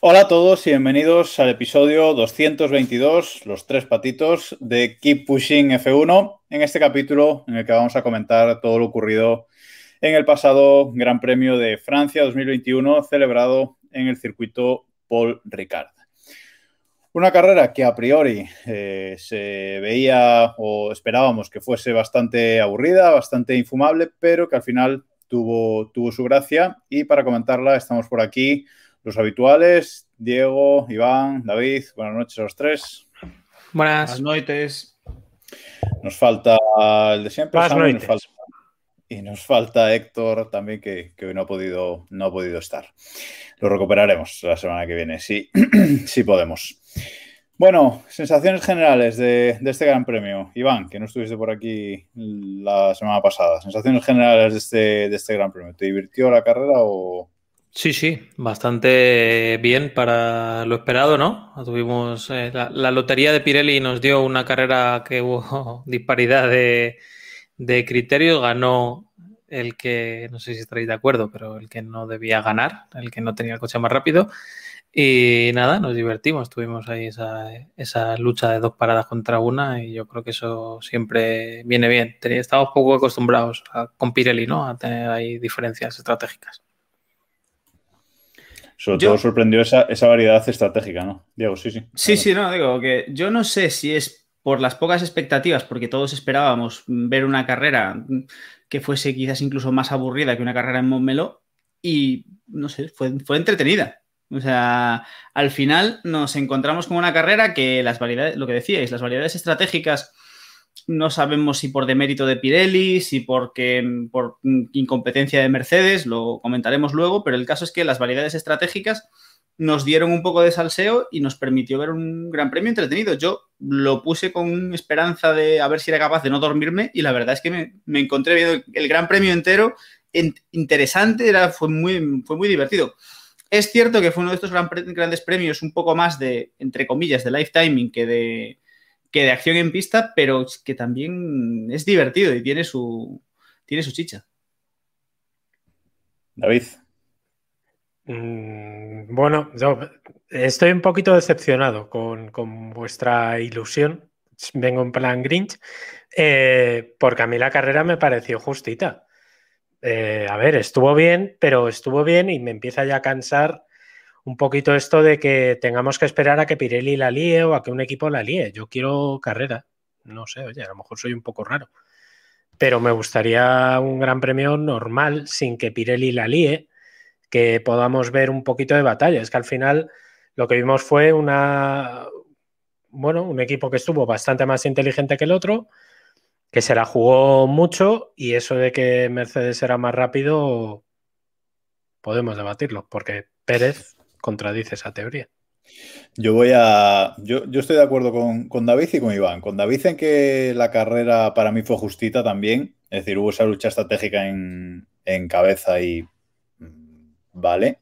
Hola a todos y bienvenidos al episodio 222, los tres patitos de Keep Pushing F1, en este capítulo en el que vamos a comentar todo lo ocurrido en el pasado Gran Premio de Francia 2021 celebrado en el circuito Paul Ricard. Una carrera que a priori eh, se veía o esperábamos que fuese bastante aburrida, bastante infumable, pero que al final tuvo, tuvo su gracia y para comentarla estamos por aquí los habituales, Diego, Iván, David, buenas noches a los tres. Buenas. Buenas noches. Nos falta el de siempre, Buenas Samu, y, nos noites. falta, y nos falta Héctor también, que, que hoy no ha, podido, no ha podido estar. Lo recuperaremos la semana que viene, sí, sí podemos. Bueno, sensaciones generales de, este Gran Premio. Iván, que no estuviste por aquí la semana pasada. Sensaciones generales de este, de este Gran Premio. ¿Te divirtió la carrera o...? Sí, sí, bastante bien para lo esperado, ¿no? Tuvimos eh, la, la lotería de Pirelli nos dio una carrera que hubo disparidad de, de criterios, ganó el que, no sé si estaréis de acuerdo, pero el que no debía ganar, el que no tenía el coche más rápido. Y nada, nos divertimos, tuvimos ahí esa, esa lucha de dos paradas contra una y yo creo que eso siempre viene bien. Estamos poco acostumbrados a- con Pirelli, ¿no? A tener ahí diferencias estratégicas. Sobre Yo- todo sorprendió esa, esa variedad estratégica, ¿no? Diego, sí, sí. Sí, sí, no, digo que yo no sé si es por las pocas expectativas, porque todos esperábamos ver una carrera que fuese quizás incluso más aburrida que una carrera en Montmeló y no sé, fue, fue entretenida. O sea, al final nos encontramos con una carrera que las variedades, lo que decíais, las variedades estratégicas no sabemos si por demérito de Pirelli, si porque, por mm, incompetencia de Mercedes, lo comentaremos luego, pero el caso es que las variedades estratégicas nos dieron un poco de salseo y nos permitió ver un gran premio entretenido. Yo lo puse con esperanza de a ver si era capaz de no dormirme y la verdad es que me, encontré viendo el gran premio entero en- interesante, era, fue, muy, fue muy divertido. Es cierto que fue uno de estos gran grandes premios un poco más de, entre comillas, de lifetiming que de, que de acción en pista, pero que también es divertido y tiene su, tiene su chicha. David. Mm, Bueno, yo estoy un poquito decepcionado con, con vuestra ilusión. Vengo en plan Grinch, eh, porque a mí la carrera me pareció justita. Eh, a ver, estuvo bien, pero estuvo bien y me empieza ya a cansar un poquito esto de que tengamos que esperar a que Pirelli la líe o a que un equipo la líe. Yo quiero carrera. No sé, oye, a lo mejor soy un poco raro. Pero me gustaría un gran premio normal, sin que Pirelli la líe que podamos ver un poquito de batalla. Es que al final lo que vimos fue una, bueno, un equipo que estuvo bastante más inteligente que el otro, que se la jugó mucho y eso de que Mercedes era más rápido podemos debatirlo, porque Pérez contradice esa teoría. Yo voy a. Yo, yo estoy de acuerdo con, con David y con Iván. Con David en que la carrera para mí fue justita también. Es decir, hubo esa lucha estratégica en, en cabeza y. mm, Vale.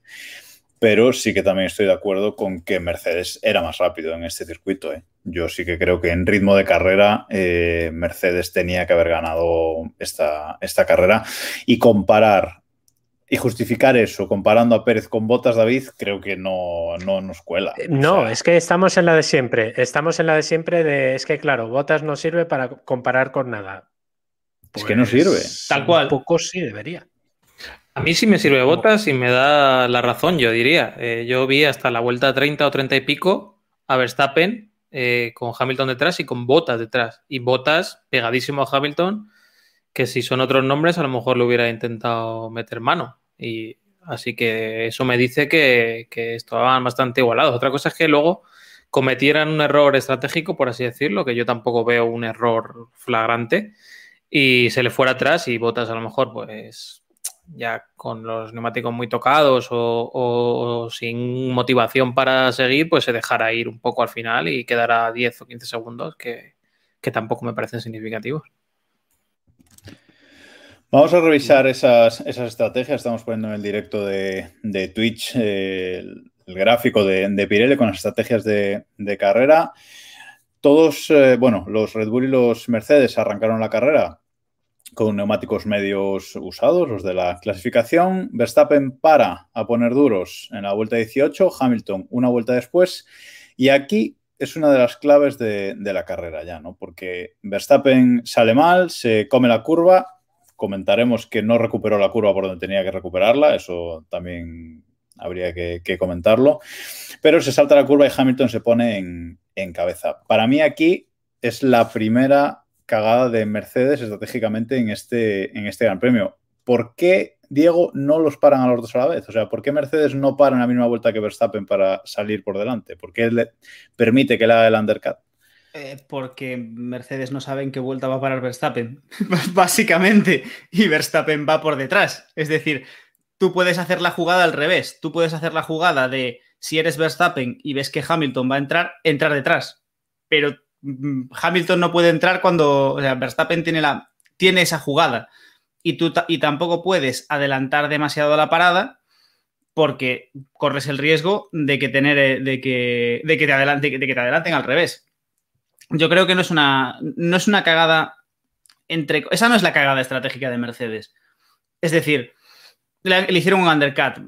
Pero sí que también estoy de acuerdo con que Mercedes era más rápido en este circuito. ¿eh? Yo sí que creo que en ritmo de carrera eh, Mercedes tenía que haber ganado esta, esta carrera. Y comparar y justificar eso comparando a Pérez con Botas, David, creo que no, no nos cuela. Eh, No, O sea, es que estamos en la de siempre. Estamos en la de siempre de. Es que, claro, Botas no sirve para comparar con nada. Es que no sirve. Tal cual. Poco sí debería. A mí sí me sirve botas y me da la razón, yo diría. Eh, yo vi hasta la vuelta 30 o 30 y pico a Verstappen eh, con Hamilton detrás y con botas detrás. Y botas pegadísimo a Hamilton, que si son otros nombres, a lo mejor le hubiera intentado meter mano. Y así que eso me dice que, que estaban bastante igualados. Otra cosa es que luego cometieran un error estratégico, por así decirlo, que yo tampoco veo un error flagrante. y se le fuera atrás y Botas a lo mejor pues ya con los neumáticos muy tocados o, sin motivación para seguir, pues se dejara ir un poco al final y quedara 10 o 15 segundos que, tampoco me parecen significativos. Vamos a revisar esas, estrategias. Estamos poniendo en el directo de, Twitch eh, el, gráfico de, de, Pirelli con las estrategias de, carrera. Todos, eh, bueno, los Red Bull y los Mercedes arrancaron la carrera con neumáticos medios usados, los de la clasificación. Verstappen para a poner duros en la vuelta 18, Hamilton una vuelta después. Y aquí es una de las claves de, la carrera ya, ¿no? Porque Verstappen sale mal, se come la curva. Comentaremos que no recuperó la curva por donde tenía que recuperarla, eso también habría que, comentarlo. Pero se salta la curva y Hamilton se pone en, en cabeza. Para mí aquí es la primera cagada de Mercedes estratégicamente en este, en este Gran Premio. ¿Por qué, Diego, no los paran a los dos a la vez? O sea, ¿por qué Mercedes no para en la misma vuelta que Verstappen para salir por delante? ¿Por qué le permite que le haga el undercut? Eh, porque Mercedes no sabe en qué vuelta va a parar Verstappen, básicamente, y Verstappen va por detrás. Es decir, tú puedes hacer la jugada al revés, tú puedes hacer la jugada de si eres Verstappen y ves que Hamilton va a entrar, entrar detrás, pero Hamilton no puede entrar cuando Verstappen tiene, la, tiene esa jugada y, tú, y tampoco puedes adelantar demasiado la parada porque corres el riesgo de que, tener, eh, de que, de que, te, adelante, de que te adelanten al revés. Yo creo que no es una, no es una cagada entre... Esa no es la cagada estratégica de Mercedes. Es decir, le hicieron un undercut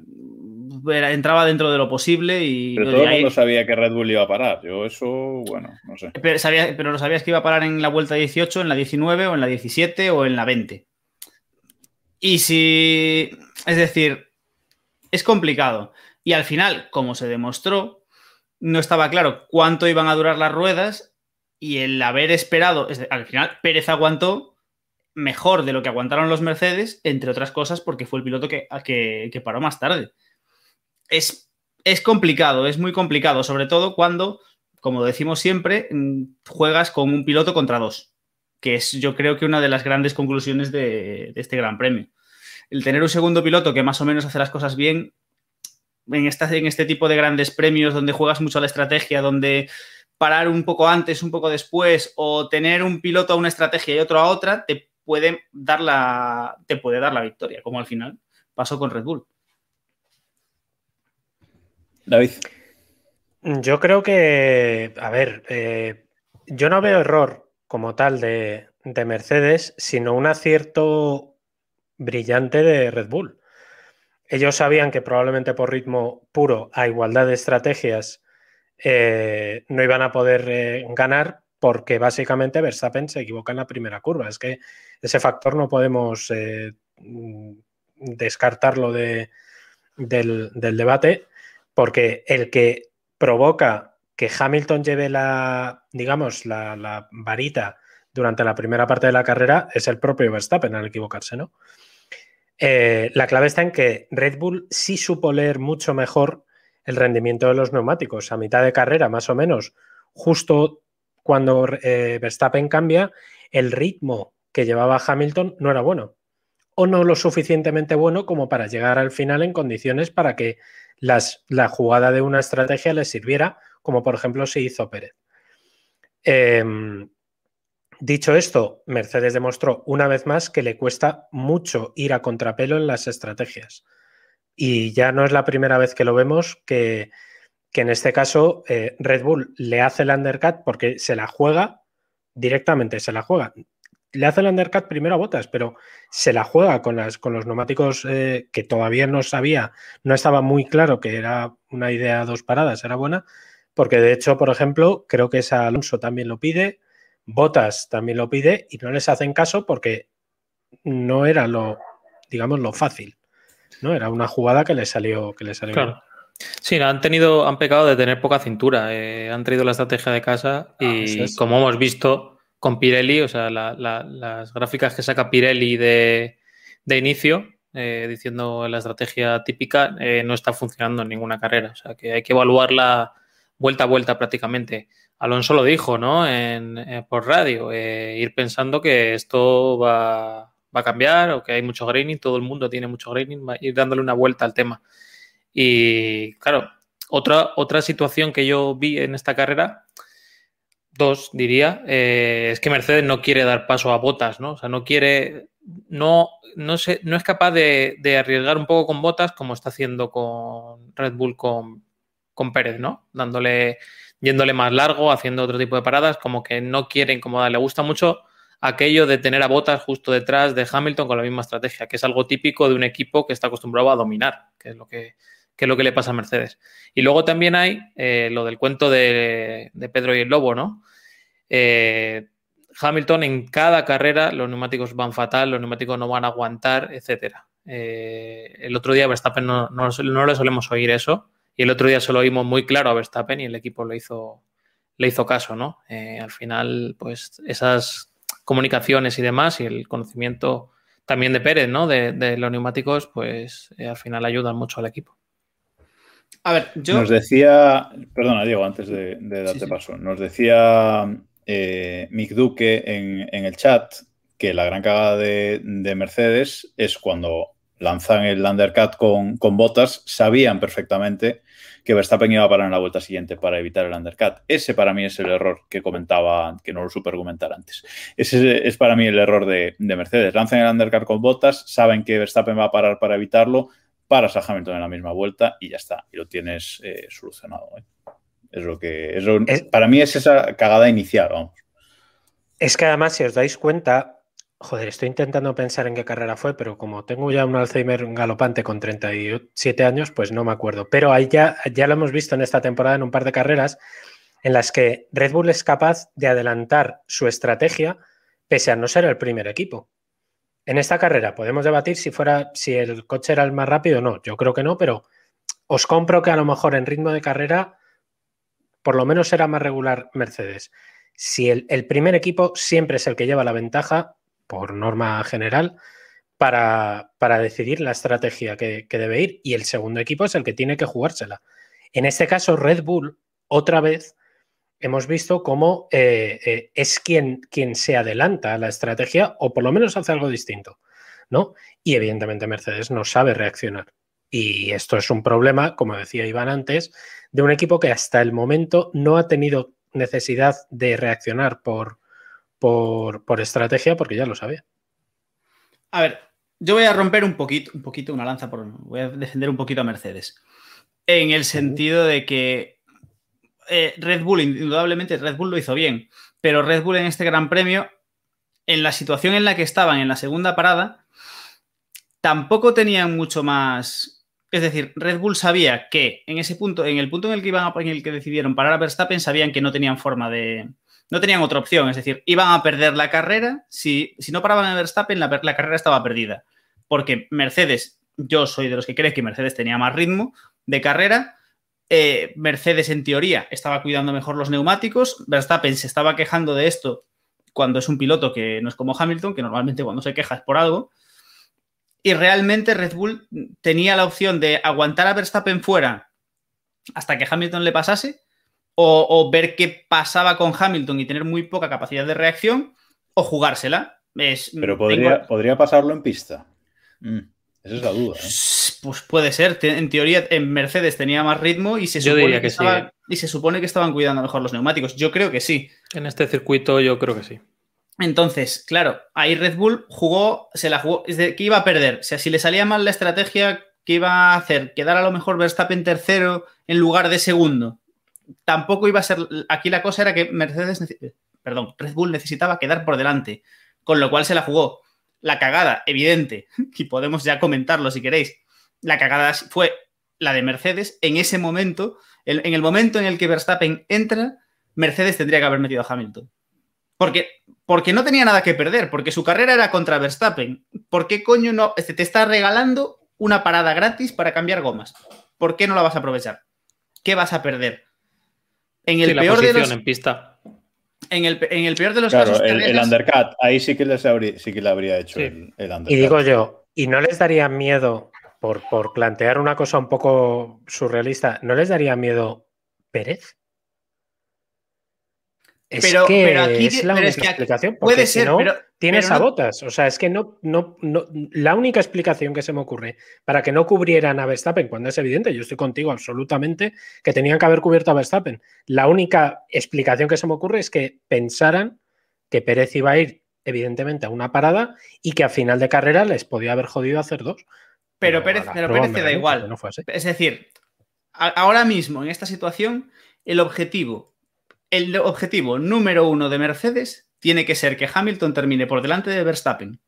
entraba dentro de lo posible y... Pero todo el mundo sabía que Red Bull iba a parar. Yo eso, bueno, no sé. Pero, sabía, pero lo sabías que iba a parar en la vuelta 18, en la 19 o en la 17 o en la 20. Y si... Es decir, es complicado. Y al final, como se demostró, no estaba claro cuánto iban a durar las ruedas y el haber esperado, al final Pérez aguantó mejor de lo que aguantaron los Mercedes, entre otras cosas porque fue el piloto que, que paró más tarde es, es complicado, es muy complicado, sobre todo cuando, como decimos siempre, mm, juegas con un piloto contra dos, que es yo creo que una de las grandes conclusiones de, este Gran Premio. El tener un segundo piloto que más o menos hace las cosas bien en, en este tipo de grandes premios donde juegas mucho a la estrategia, donde parar un poco antes, un poco después, o tener un piloto a una estrategia y otro a otra, te puede dar la, te puede dar la victoria, como al final pasó con Red Bull. David. Yo creo que, a ver, eh, yo no veo error como tal de, Mercedes, sino un acierto brillante de Red Bull. Ellos sabían que probablemente por ritmo puro, a igualdad de estrategias, eh, no iban a poder eh, ganar porque básicamente Verstappen se equivoca en la primera curva. Es que ese factor no podemos descartarlo del, del, debate porque el que provoca que Hamilton lleve la, digamos, la, varita durante la primera parte de la carrera es el propio Verstappen al equivocarse, ¿no? Eh, la clave está en que Red Bull sí supo leer mucho mejor el rendimiento de los neumáticos. A mitad de carrera, más o menos, justo cuando eh, Verstappen cambia, el ritmo que llevaba Hamilton no era bueno. O no lo suficientemente bueno como para llegar al final en condiciones para que la jugada de una estrategia le sirviera, como por ejemplo se hizo Pérez. Em, dicho esto, Mercedes demostró una vez más que le cuesta mucho ir a contrapelo en las estrategias. Y ya no es la primera vez que lo vemos que, en este caso eh, Red Bull le hace el undercut porque se la juega directamente, se la juega le hace el undercut primero a Botas, pero se la juega con, las, con los neumáticos eh, que todavía no sabía, no estaba muy claro que era una idea dos paradas, era buena, porque de hecho, por ejemplo, creo que esa Alonso también lo pide, Botas también lo pide y no les hacen caso porque no era lo, digamos, lo fácil, ¿no? Era una jugada que le salió, que le salió claro. Sí, han tenido, han pecado de tener poca cintura, eh, han traído la estrategia de casa y ah, como hemos visto, con Pirelli, o sea, las gráficas que saca Pirelli de, inicio, eh, diciendo la estrategia típica, eh, no está funcionando en ninguna carrera. O sea, que hay que evaluarla vuelta a vuelta prácticamente. Alonso lo dijo, ¿no? En, eh, por radio, eh, ir pensando que esto va, va, a cambiar o que hay mucho graining, todo el mundo tiene mucho graining, va ir dándole una vuelta al tema. Y claro, otra, otra situación que yo vi en esta carrera, dos diría, eh, es que Mercedes no quiere dar paso a botas, ¿no? O sea, no quiere, no, no, sé, no es capaz de, de arriesgar un poco con botas como está haciendo con Red Bull con, con Pérez, ¿no? Dándole yéndole más largo, haciendo otro tipo de paradas, como que no quiere incomodar. Le gusta mucho aquello de tener a botas justo detrás de Hamilton con la misma estrategia, que es algo típico de un equipo que está acostumbrado a dominar, que es lo que, que es lo que le pasa a Mercedes. Y luego también hay eh, lo del cuento de, Pedro y el Lobo, ¿no? Eh, Hamilton en cada carrera los neumáticos van fatal, los neumáticos no van a aguantar, etcétera. Eh, el otro día Verstappen no, no, no le solemos oír eso, y el otro día se lo oímos muy claro a Verstappen y el equipo le hizo, le hizo caso, ¿no? Al final, pues esas comunicaciones y demás y el conocimiento también de Pérez, ¿no? De, los neumáticos, pues al final ayudan mucho al equipo. A ver, yo... Nos decía, perdona Diego, antes de, de darte sí, sí. paso, nos decía eh, Mick Duque en, en, el chat que la gran cagada de, de Mercedes es cuando lanzan el undercut con, con, botas, sabían perfectamente que Verstappen iba a parar en la vuelta siguiente para evitar el undercut. Ese para mí es el error que comentaba, que no lo supe argumentar antes. Ese es para mí el error de, de Mercedes. Lanzan el undercut con botas, saben que Verstappen va a parar para evitarlo, paras a Hamilton en la misma vuelta y ya está. Y lo tienes eh, solucionado. ¿eh? Es lo que. Es lo, es, para mí es esa cagada inicial, vamos. Es que además, si os dais cuenta, Joder, estoy intentando pensar en qué carrera fue, pero como tengo ya un Alzheimer galopante con 37 años, pues no me acuerdo. Pero ahí ya, ya lo hemos visto en esta temporada en un par de carreras en las que Red Bull es capaz de adelantar su estrategia pese a no ser el primer equipo. En esta carrera podemos debatir si fuera si el coche era el más rápido o no. Yo creo que no, pero os compro que a lo mejor en ritmo de carrera por lo menos era más regular Mercedes. Si el, primer equipo siempre es el que lleva la ventaja, por norma general, para, para decidir la estrategia que, debe ir. Y el segundo equipo es el que tiene que jugársela. En este caso, Red Bull, otra vez, hemos visto cómo eh, eh, es quien, quien se adelanta a la estrategia o por lo menos hace algo distinto. ¿no? Y evidentemente Mercedes no sabe reaccionar. Y esto es un problema, como decía Iván antes, de un equipo que hasta el momento no ha tenido necesidad de reaccionar por, por, por, estrategia porque ya lo sabía. A ver, yo voy a romper un poquito, un poquito una lanza, por, voy a defender un poquito a Mercedes. En el sentido de que eh, Red Bull, indudablemente Red Bull lo hizo bien, pero Red Bull en este Gran Premio, en la situación en la que estaban en la segunda parada, tampoco tenían mucho más. Es decir, Red Bull sabía que en ese punto, en el punto en el que iban a, el que decidieron parar a Verstappen, sabían que no tenían forma de, no tenían otra opción, es decir, iban a perder la carrera, si, si no paraban en Verstappen, la, la, carrera estaba perdida, porque Mercedes, yo soy de los que cree que Mercedes tenía más ritmo de carrera, eh, Mercedes en teoría estaba cuidando mejor los neumáticos, Verstappen se estaba quejando de esto cuando es un piloto que no es como Hamilton, que normalmente cuando se queja es por algo, y realmente Red Bull tenía la opción de aguantar a Verstappen fuera hasta que Hamilton le pasase, o, o, ver qué pasaba con Hamilton y tener muy poca capacidad de reacción, o jugársela. Es, Pero podría, tengo... podría pasarlo en pista. Mm, esa es la duda. ¿eh? Pues puede ser. En teoría, en Mercedes tenía más ritmo y se, yo supone diría que, que estaba, sí. ¿eh? y se supone que estaban cuidando mejor los neumáticos. Yo creo que sí. En este circuito, yo creo que sí. Entonces, claro, ahí Red Bull jugó, se la jugó, es de que iba a perder. O sea, si le salía mal la estrategia, ¿qué iba a hacer? Quedar a lo mejor Verstappen tercero en lugar de segundo tampoco iba a ser. Aquí la cosa era que Mercedes, perdón, Red Bull necesitaba quedar por delante, con lo cual se la jugó. La cagada, evidente, y podemos ya comentarlo si queréis. La cagada fue la de Mercedes en ese momento, en el momento en el que Verstappen entra, Mercedes tendría que haber metido a Hamilton. Porque, porque no tenía nada que perder, porque su carrera era contra Verstappen. ¿Por qué coño no? Este, te está regalando una parada gratis para cambiar gomas. ¿Por qué no la vas a aprovechar? ¿Qué vas a perder? En el sí, peor de los... en pista. En el, en el, peor de los claro, casos. El, el, undercut, ahí sí que, les habría, sí que le habría hecho sí. el, el, undercut. Y digo yo, ¿y no les daría miedo, por, por plantear una cosa un poco surrealista, ¿no les daría miedo Pérez? Es Pero- que pero aquí- es la pero única es que aquí- explicación. puede Porque si ser, no, pero- tienes pero a botas. O sea, es que no, no, no. La única explicación que se me ocurre para que no cubrieran a Verstappen, cuando es evidente, yo estoy contigo absolutamente, que tenían que haber cubierto a Verstappen. La única explicación que se me ocurre es que pensaran que Pérez iba a ir, evidentemente, a una parada y que a final de carrera les podía haber jodido hacer dos. Pero Pérez, pero Pérez te da igual. no fue así. Es decir, a- ahora mismo, en esta situación, el objetivo, el objetivo número uno de Mercedes tiene que ser que Hamilton termine por delante de Verstappen.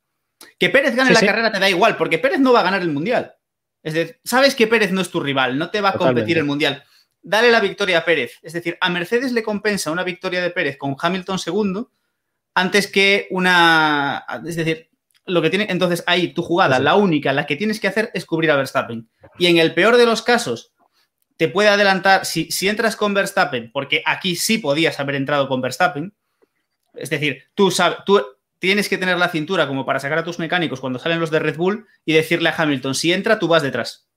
Que Pérez gane Sí, la sí. carrera te da igual, porque Pérez no va a ganar el mundial. Es decir, sabes que Pérez no es tu rival, no te va a Totalmente. competir el mundial. Dale la victoria a Pérez. Es decir, a Mercedes le compensa una victoria de Pérez con Hamilton segundo antes que una. Es decir, lo que tiene. Entonces, ahí tu jugada, Sí, la única, la que tienes que hacer es cubrir a Verstappen. Y en el peor de los casos, te puede adelantar. Si, si entras con Verstappen, porque aquí sí podías haber entrado con Verstappen. Es decir, tú sabes. Tú, Tienes que tener la cintura como para sacar a tus mecánicos cuando salen los de Red Bull y decirle a Hamilton, si entra, tú vas detrás.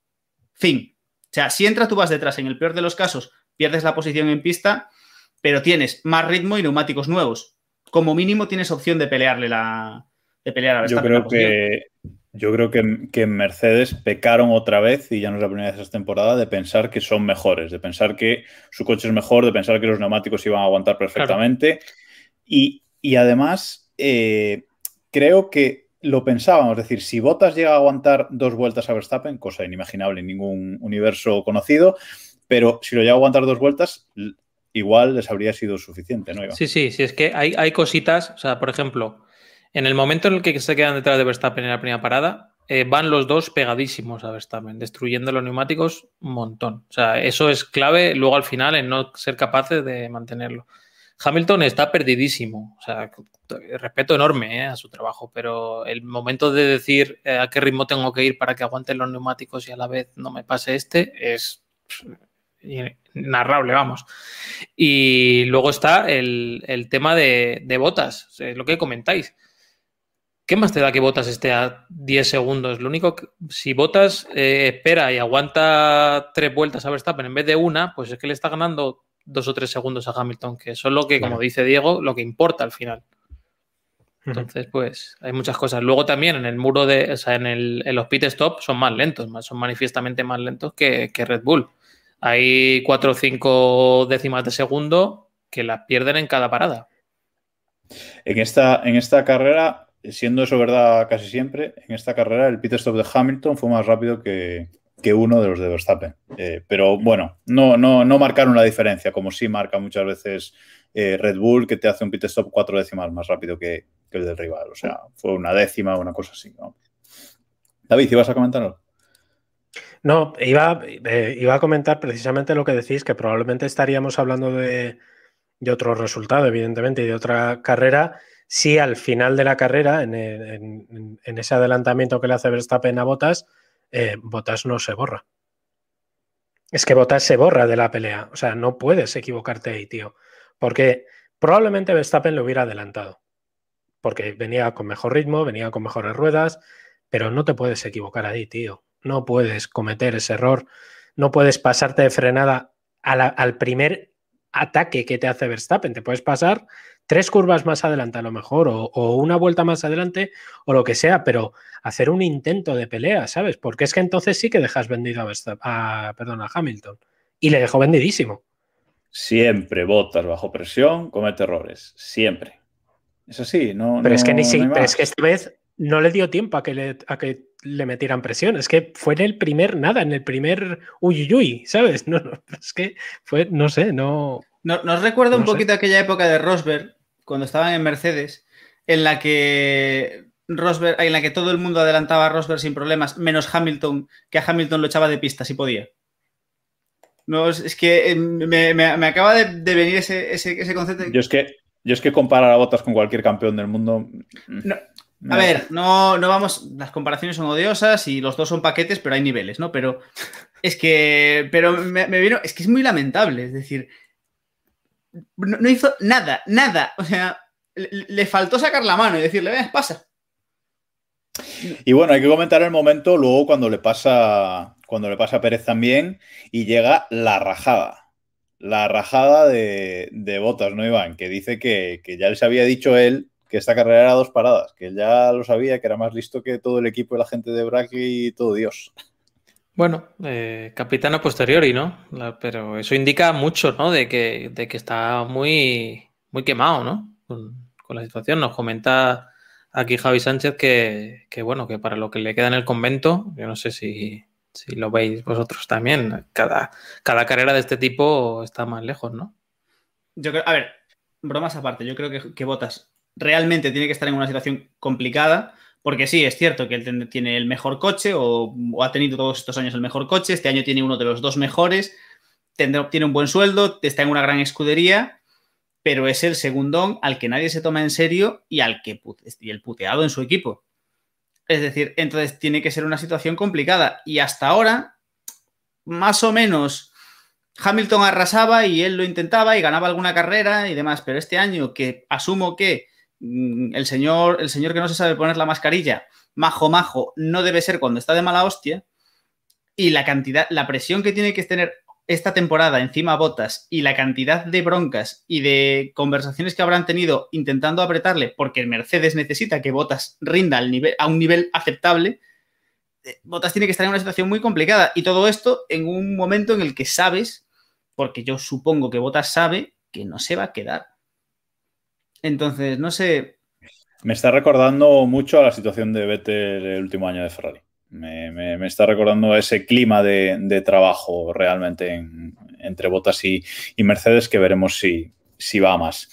Fin. O sea, si entra, tú vas detrás. En el peor de los casos, pierdes la posición en pista, pero tienes más ritmo y neumáticos nuevos. Como mínimo tienes opción de pelearle la. de pelear a Yo Verstappen. la creo que yo creo que, que en Mercedes pecaron otra vez, y ya no es la primera vez esta temporada, de pensar que son mejores, de pensar que su coche es mejor, de pensar que los neumáticos iban a aguantar perfectamente. Y, y además, eh, creo que lo pensábamos, es decir, si Bottas llega a aguantar dos vueltas a Verstappen, cosa inimaginable en ningún universo conocido, pero si lo llega a aguantar dos vueltas, igual les habría sido suficiente, ¿no? Iván? Sí, sí, sí, es que hay, hay cositas, o sea, por ejemplo, en el momento en el que se quedan detrás de Verstappen en la primera parada, eh, van los dos pegadísimos a Verstappen, destruyendo los neumáticos un montón. O sea, eso es clave luego al final en no ser capaces de mantenerlo. Hamilton está perdidísimo, o sea, respeto enorme eh, a su trabajo, pero el momento de decir eh, a qué ritmo tengo que ir para que aguanten los neumáticos y a la vez no me pase este es narrable, vamos. Y luego está el, tema de, de botas, lo que comentáis. ¿Qué más te da que Botas esté a 10 segundos? Lo único que, si Botas eh, espera y aguanta tres vueltas a Verstappen en vez de una, pues es que le está ganando dos o tres segundos a Hamilton, que eso es lo que, Claro. como dice Diego, lo que importa al final. Entonces, pues hay muchas cosas. Luego también en el muro de, o sea, en, el, en los pit stop son más lentos, más- son manifiestamente más lentos que, que Red Bull. Hay cuatro o cinco décimas de segundo que las pierden en cada parada. En esta, en esta carrera, siendo eso verdad casi siempre, en esta carrera el pit stop de Hamilton fue más rápido que, que uno de los de Verstappen. Eh, pero bueno, no, no, no marcaron la diferencia, como sí marca muchas veces eh, Red Bull, que te hace un pit stop cuatro décimas más rápido que, que el del rival. O sea, fue una décima, una cosa así. ¿no? David, ¿ibas a comentarlo? No, iba, eh, iba a comentar precisamente lo que decís, que probablemente estaríamos hablando de, de otro resultado, evidentemente, y de otra carrera, si al final de la carrera, en, ese adelantamiento que le hace Verstappen a Botas, eh, Botas no se borra. Es que Botas se borra de la pelea. O sea, no puedes equivocarte ahí, tío. Porque probablemente Verstappen lo hubiera adelantado. Porque venía con mejor ritmo, venía con mejores ruedas, pero no te puedes equivocar ahí, tío. No puedes cometer ese error. No puedes pasarte de frenada al primer ataque que te hace Verstappen. Te puedes pasar tres curvas más adelante a lo mejor, o, o una vuelta más adelante, o lo que sea, pero hacer un intento de pelea, ¿sabes? Porque es que entonces sí que dejas vendido a, Verstappen, a, perdón, a Hamilton. Y le dejó vendidísimo. Siempre botas bajo presión, comete errores. Siempre. Es así, no. Pero es que ni si, no pero es que esta vez no le dio tiempo a que le, a que le metieran presión. Es que fue en el primer nada, en el primer uyuyuy, ¿sabes? No, no, es que fue, no sé, no. No- Nos recuerda un No sé. poquito aquella época de Rosberg, cuando estaban en Mercedes, en la que Rosberg, en la que todo el mundo adelantaba a Rosberg sin problemas, menos Hamilton, que a Hamilton lo echaba de pista si podía. No, es, que eh, me, me- me acaba de, de venir ese, ese- ese concepto. Yo es que, yo es que comparar a botas con cualquier campeón del mundo. mm, No, no. A ver, no, no vamos. Las comparaciones son odiosas y los dos son paquetes, pero hay niveles, ¿no? Pero es que. Pero me, me vino. Es que es muy lamentable. Es decir. No, hizo nada, nada. O sea, le, faltó sacar la mano y decirle, ven, pasa. Y bueno, hay que comentar el momento luego cuando le pasa, cuando le pasa a Pérez también y llega la rajada. la rajada de, de Botas, ¿no, Iván? Que dice que, que, ya les había dicho él que esta carrera era dos paradas, que él ya lo sabía, que era más listo que todo el equipo y la gente de Brackley y todo Dios. Bueno, eh, capitana posteriori, ¿no? La, pero eso indica mucho, ¿no? De que, de que está muy, muy quemado, ¿no? Con, con, la situación. Nos comenta aquí Javi Sánchez que, que, bueno, que para lo que le queda en el convento, yo no sé si, si lo veis vosotros también, cada, cada carrera de este tipo está más lejos, ¿no? Yo creo, a ver, bromas aparte, yo creo que, que Botas realmente tiene que estar en una situación complicada, porque sí, es cierto que él tiene el mejor coche o, ha tenido todos estos años el mejor coche, este año tiene uno de los dos mejores, tiene un buen sueldo, está en una gran escudería, pero es el segundón al que nadie se toma en serio y al que y el puteado en su equipo. Es decir, entonces tiene que ser una situación complicada. Y hasta ahora, más o menos, Hamilton arrasaba y él lo intentaba y ganaba alguna carrera y demás. Pero este año, que asumo que el, señor, el señor que no se sabe poner la mascarilla, majo, majo, no debe ser cuando está de mala hostia. Y la cantidad, la presión que tiene que tener esta temporada encima Botas y la cantidad de broncas y de conversaciones que habrán tenido intentando apretarle porque Mercedes necesita que Botas rinda a un nivel aceptable, eh, Botas tiene que estar en una situación muy complicada y todo esto en un momento en el que sabes, porque yo supongo que Botas sabe que no se va a quedar. Entonces, no sé. Me está recordando mucho a la situación de Vettel el último año de Ferrari. Me, está recordando ese clima de, trabajo realmente en, entre Botas y, Mercedes que veremos si, si va más.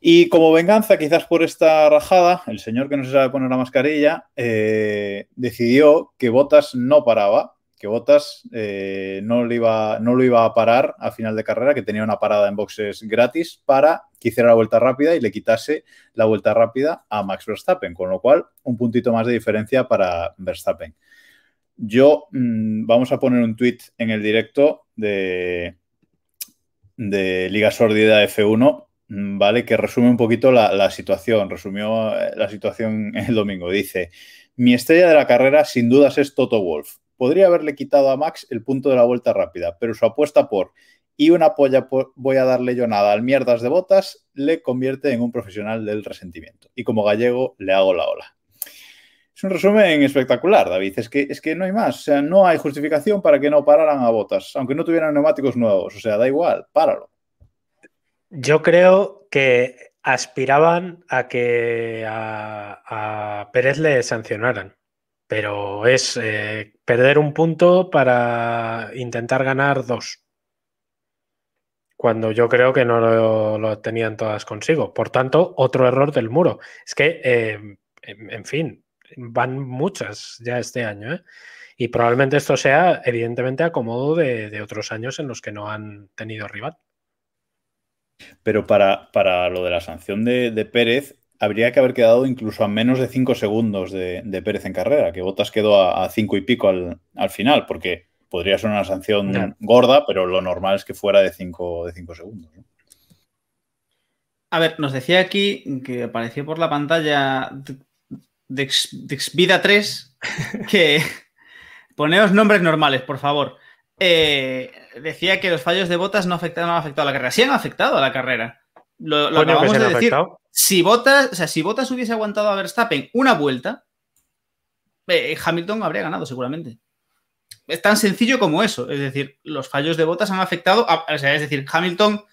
Y como venganza, quizás por esta rajada, el señor que no se sabe poner la mascarilla eh, decidió que Botas no paraba, que Botas eh, no, le iba, no lo iba a parar a final de carrera, que tenía una parada en boxes gratis para que hiciera la vuelta rápida y le quitase la vuelta rápida a Max Verstappen, con lo cual un puntito más de diferencia para Verstappen. Yo mmm, vamos a poner un tweet en el directo de, de Liga Sordida F1, ¿vale? Que resume un poquito la, la situación, resumió la situación el domingo. Dice, mi estrella de la carrera sin dudas es Toto Wolf podría haberle quitado a Max el punto de la vuelta rápida, pero su apuesta por y una polla por, voy a darle yo nada al mierdas de botas le convierte en un profesional del resentimiento. Y como gallego le hago la ola. Es un resumen espectacular, David. Es que, es que no hay más. O sea, no hay justificación para que no pararan a botas, aunque no tuvieran neumáticos nuevos. O sea, da igual, páralo. Yo creo que aspiraban a que a, a Pérez le sancionaran pero es eh, perder un punto para intentar ganar dos. Cuando yo creo que no lo, tenían todas consigo. Por tanto, otro error del muro. Es que, eh, en, en, fin, van muchas ya este año. ¿eh? Y probablemente esto sea, evidentemente, acomodo de, de, otros años en los que no han tenido rival. Pero para, para lo de la sanción de, de Pérez, habría que haber quedado incluso a menos de 5 segundos de, de, Pérez en carrera, que Botas quedó a 5 y pico al, al, final, porque podría ser una sanción gorda, pero lo normal es que fuera de 5 de cinco segundos. ¿no? A ver, nos decía aquí que apareció por la pantalla de, de Xvida 3 que poneos nombres normales, por favor. Eh, decía que los fallos de botas no, afectaron, no han afectado a la carrera. Sí han afectado a la carrera. Lo, lo acabamos de decir. Afectado? Si Bottas, o sea, si Bottas hubiese aguantado a Verstappen una vuelta, eh, Hamilton habría ganado seguramente. Es tan sencillo como eso. Es decir, los fallos de Bottas han afectado. A, o sea, es decir, Hamilton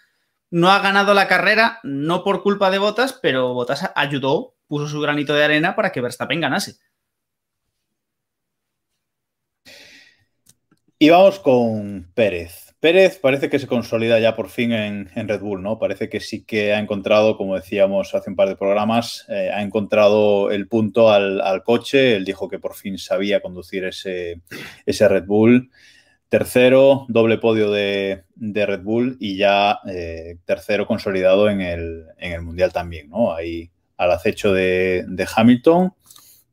no ha ganado la carrera, no por culpa de Bottas, pero Bottas ayudó, puso su granito de arena para que Verstappen ganase. Y vamos con Pérez. Pérez parece que se consolida ya por fin en, Red Bull, ¿no? Parece que sí que ha encontrado, como decíamos hace un par de programas, eh, ha encontrado el punto al, coche. Él dijo que por fin sabía conducir ese, Red Bull. Tercero, doble podio de, Red Bull y ya eh, tercero consolidado en el, en el, Mundial también, ¿no? Ahí al acecho de, de Hamilton.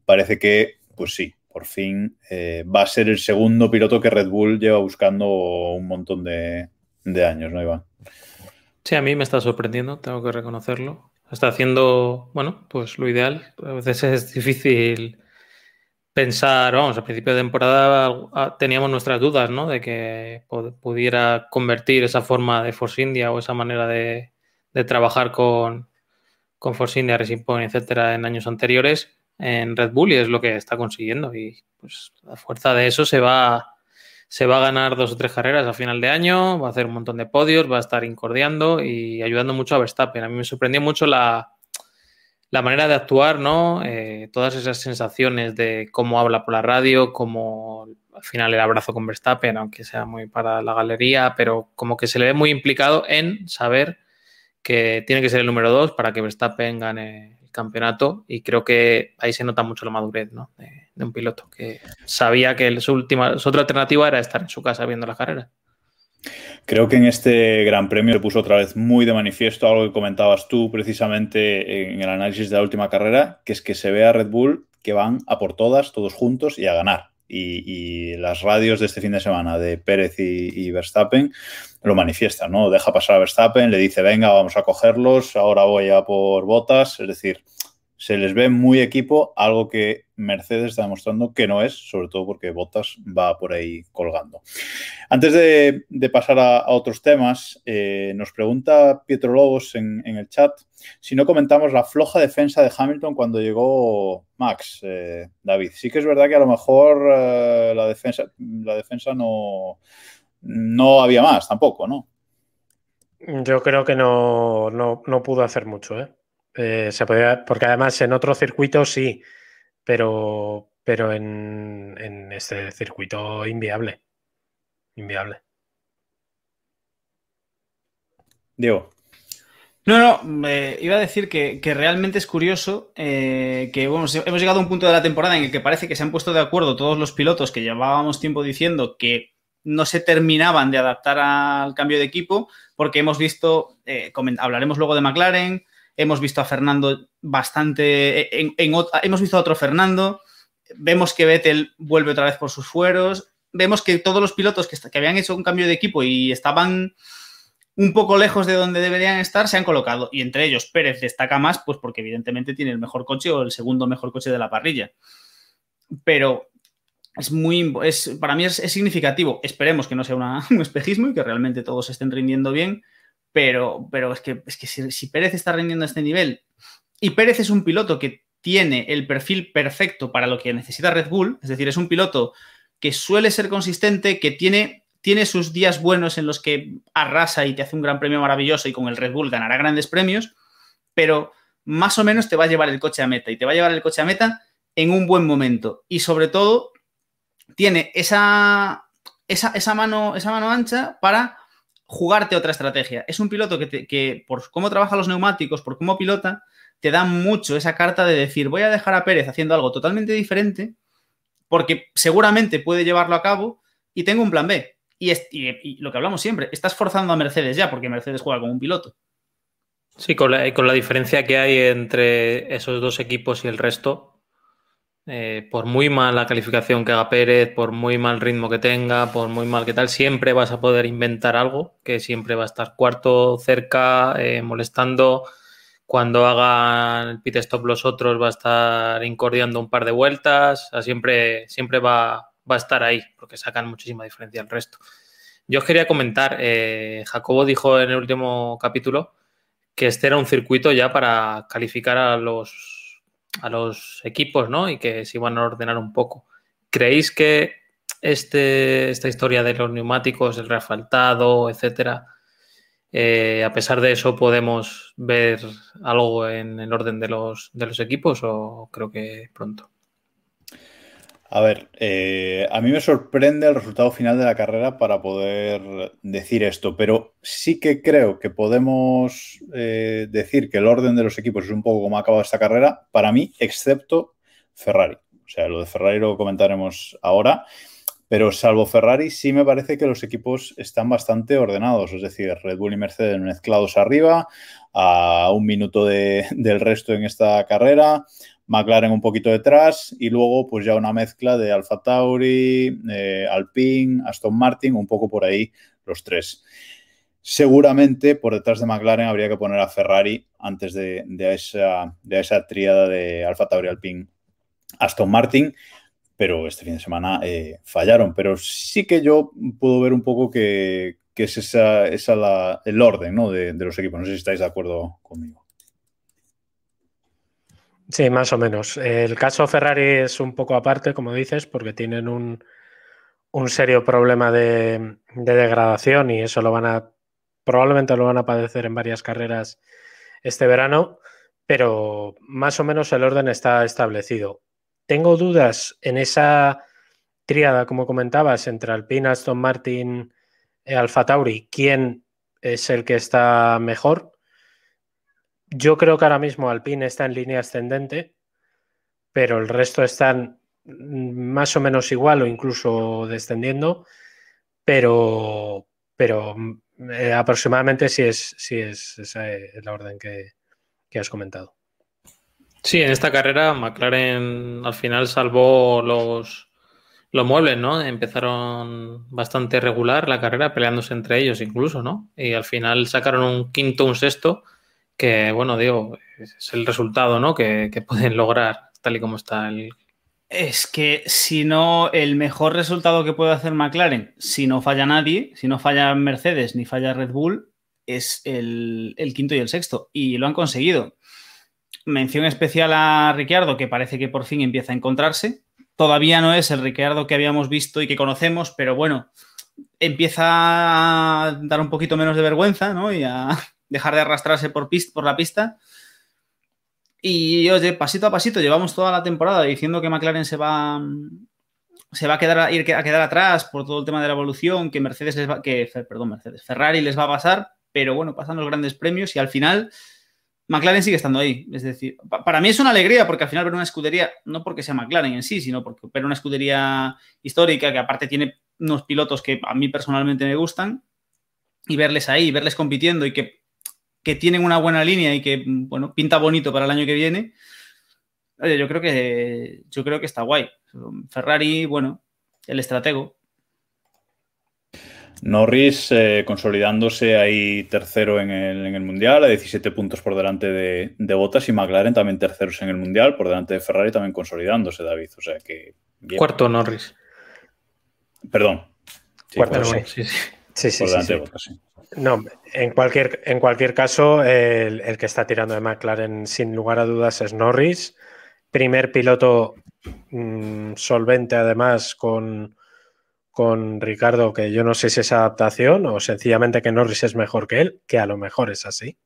Parece que, pues sí, por fin eh, va a ser el segundo piloto que Red Bull lleva buscando un montón de, años, ¿no, Iván? Sí, a mí me está sorprendiendo, tengo que reconocerlo. Está haciendo, bueno, pues lo ideal. A veces es difícil pensar, vamos, a principio de temporada teníamos nuestras dudas, ¿no? De que pudiera convertir esa forma de Force India o esa manera de, trabajar con, con Force India, Racing Point, etcétera, en años anteriores en Red Bull y es lo que está consiguiendo. Y pues a fuerza de eso se va, se va a ganar dos o tres carreras a final de año, va a hacer un montón de podios, va a estar incordiando y ayudando mucho a Verstappen. A mí me sorprendió mucho la, la manera de actuar, ¿no? Eh, todas esas sensaciones de cómo habla por la radio, como al final el abrazo con Verstappen, aunque sea muy para la galería, pero como que se le ve muy implicado en saber que tiene que ser el número dos para que Verstappen gane campeonato y creo que ahí se nota mucho la madurez ¿no? de, un piloto que sabía que su, última, su otra alternativa era estar en su casa viendo la carrera. Creo que en este Gran Premio le puso otra vez muy de manifiesto algo que comentabas tú precisamente en el análisis de la última carrera, que es que se ve a Red Bull que van a por todas, todos juntos y a ganar. Y, las radios de este fin de semana de Pérez y, Verstappen lo manifiestan, ¿no? Deja pasar a Verstappen, le dice, venga, vamos a cogerlos, ahora voy a por botas. Es decir, se les ve muy equipo, algo que Mercedes está demostrando que no es, sobre todo porque Bottas va por ahí colgando. Antes de, pasar a, otros temas, eh, nos pregunta Pietro Lobos en, el chat si no comentamos la floja defensa de Hamilton cuando llegó Max, eh, David. Sí que es verdad que a lo mejor eh, la, defensa, la defensa no, no había más tampoco, ¿no? Yo creo que no, no, no pudo hacer mucho, ¿eh? Eh, se podía, porque además en otro circuito sí, pero, pero en, en este circuito inviable. Inviable. Diego. No, no, iba a decir que, realmente es curioso eh, que hemos llegado a un punto de la temporada en el que parece que se han puesto de acuerdo todos los pilotos que llevábamos tiempo diciendo que no se terminaban de adaptar al cambio de equipo, porque hemos visto, eh, hablaremos luego de McLaren, hemos visto a Fernando bastante, en, hemos visto a otro Fernando, vemos que Vettel vuelve otra vez por sus fueros, vemos que todos los pilotos que, que habían hecho un cambio de equipo y estaban un poco lejos de donde deberían estar, se han colocado. Y entre ellos Pérez destaca más, pues porque evidentemente tiene el mejor coche o el segundo mejor coche de la parrilla. Pero es muy, es, para mí es, significativo. Esperemos que no sea un espejismo y que realmente todos estén rindiendo bien. Pero, pero es que, es que si, Pérez está rindiendo a este nivel y Pérez es un piloto que tiene el perfil perfecto para lo que necesita Red Bull, es decir, es un piloto que suele ser consistente, que tiene, tiene sus días buenos en los que arrasa y te hace un gran premio maravilloso y con el Red Bull ganará grandes premios, pero más o menos te va a llevar el coche a meta y te va a llevar el coche a meta en un buen momento. Y sobre todo, tiene esa, esa, esa mano, esa mano ancha para jugarte otra estrategia. Es un piloto que, por cómo trabaja los neumáticos, por cómo pilota, te da mucho esa carta de decir, voy a dejar a Pérez haciendo algo totalmente diferente, porque seguramente puede llevarlo a cabo y tengo un plan B. Y, lo que hablamos siempre, estás forzando a Mercedes ya, porque Mercedes juega con un piloto. Sí, con la diferencia que hay entre esos dos equipos y el resto, eh, por muy mala calificación que haga Pérez, por muy mal ritmo que tenga, por muy mal que tal, siempre vas a poder inventar algo que siempre va a estar cuarto, cerca, eh, molestando. Cuando hagan el pit stop los otros va a estar incordiando un par de vueltas, siempre, siempre va, va, a estar ahí porque sacan muchísima diferencia al resto. Yo os quería comentar, eh, Jacobo dijo en el último capítulo que este era un circuito ya para calificar a los a los equipos, ¿no? Y que se iban a ordenar un poco. ¿Creéis que este, esta historia de los neumáticos, el reasfaltado, etcétera, eh, a pesar de eso podemos ver algo en el orden de los, de los equipos o creo que pronto? A ver, eh, a mí me sorprende el resultado final de la carrera para poder decir esto, pero sí que creo que podemos eh, decir que el orden de los equipos es un poco como ha acabado esta carrera, para mí, excepto Ferrari. O sea, lo de Ferrari lo comentaremos ahora, pero salvo Ferrari, sí me parece que los equipos están bastante ordenados, es decir, Red Bull y Mercedes mezclados arriba, a un minuto del resto en esta carrera. McLaren un poquito detrás y luego pues ya una mezcla de Alfa Tauri, eh, Alpine, Aston Martin, un poco por ahí los tres. Seguramente por detrás de McLaren habría que poner a Ferrari antes de, esa, de esa tríada de Alfa Tauri, Alpine, Aston Martin, pero este fin de semana eh, fallaron. Pero sí que yo puedo ver un poco que, es esa, el orden de, de los equipos. No sé si estáis de acuerdo conmigo. Sí, más o menos. El caso Ferrari es un poco aparte, como dices, porque tienen un, serio problema de, degradación y eso lo van a, probablemente lo van a padecer en varias carreras este verano, pero más o menos el orden está establecido. Tengo dudas en esa tríada, como comentabas, entre Alpine, Aston Martin, y Alfa Tauri, quién es el que está mejor. Yo creo que ahora mismo Alpine está en línea ascendente, pero el resto están más o menos igual o incluso descendiendo, pero, pero eh, aproximadamente sí es, sí es esa es la orden que, has comentado. Sí, en esta carrera McLaren al final salvó los, los muebles, ¿no? Empezaron bastante regular la carrera, peleándose entre ellos incluso, ¿no? Y al final sacaron un quinto, un sexto que, bueno, digo, es el resultado ¿no? que, pueden lograr tal y como está el... Es que si no, el mejor resultado que puede hacer McLaren, si no falla nadie, si no falla Mercedes ni falla Red Bull, es el, quinto y el sexto. Y lo han conseguido. Mención especial a Ricciardo, que parece que por fin empieza a encontrarse. Todavía no es el Ricciardo que habíamos visto y que conocemos, pero bueno, empieza a dar un poquito menos de vergüenza, ¿no? Y a, dejar de arrastrarse por, por la pista. Y oye, pasito a pasito, llevamos toda la temporada diciendo que McLaren se va, se va a quedar a, ir a quedar atrás por todo el tema de la evolución, que Mercedes les va, que perdón, Mercedes, Ferrari les va a pasar, pero bueno, pasan los grandes premios y al final McLaren sigue estando ahí. Es decir, para mí es una alegría porque al final ver una escudería, no porque sea McLaren en sí, sino porque ver una escudería histórica que aparte tiene unos pilotos que a mí personalmente me gustan y verles ahí, verles compitiendo y que que tienen una buena línea y que, bueno, pinta bonito para el año que viene, oye, yo creo que, yo creo que está guay. Ferrari, bueno, el estratego. Norris eh, consolidándose ahí tercero en el, Mundial, a 17 puntos por delante de, de Bottas y McLaren también terceros en el Mundial, por delante de Ferrari también consolidándose, David. O sea que. Cuarto Norris. Perdón. Cuarto, sí, sí. Sí, sí, sí, No, en cualquier, en cualquier caso, el, que está tirando de McLaren sin lugar a dudas es Norris. Primer piloto mm, solvente, además, con, con Ricardo, que yo no sé si es adaptación o sencillamente que Norris es mejor que él, que a lo mejor es así.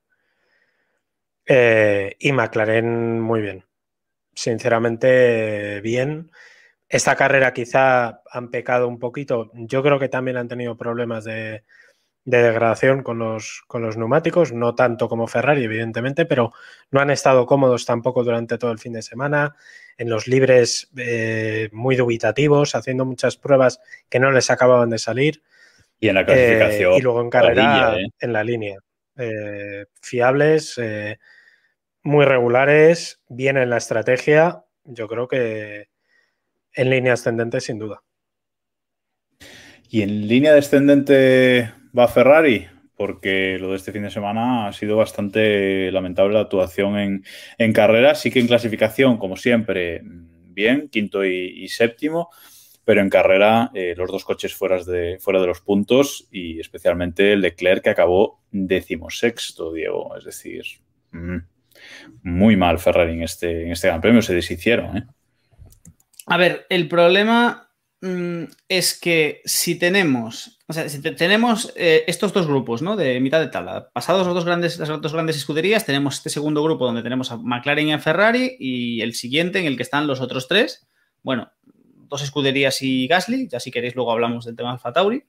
Eh, y McLaren muy bien. Sinceramente, bien. Esta carrera quizá han pecado un poquito. Yo creo que también han tenido problemas de, degradación con los, con los neumáticos, no tanto como Ferrari, evidentemente, pero no han estado cómodos tampoco durante todo el fin de semana. En los libres eh, muy dubitativos, haciendo muchas pruebas que no les acababan de salir. Y en la clasificación. Eh, y luego en carrera, ¿eh? en la línea. fiables, muy regulares, bien en la estrategia. Yo creo que, en línea ascendente, sin duda. ¿Y en línea descendente va Ferrari? Porque lo de este fin de semana ha sido bastante lamentable la actuación en, carrera. Sí que en clasificación, como siempre, bien, quinto y, séptimo, pero en carrera eh, los dos coches fuera de, fuera de los puntos y especialmente Leclerc que acabó decimosexto, Diego. Es decir, mm, muy mal Ferrari en este, en este Gran Premio, se deshicieron. ¿eh? A ver, el problema mm, es que si tenemos, o sea, si tenemos eh, estos dos grupos, ¿no? De mitad de tabla, pasados los dos grandes, las dos grandes escuderías, tenemos este segundo grupo donde tenemos a McLaren y a Ferrari y el siguiente en el que están los otros tres. Bueno, dos escuderías y Gasly, ya si queréis luego hablamos del tema Alfa Tauri.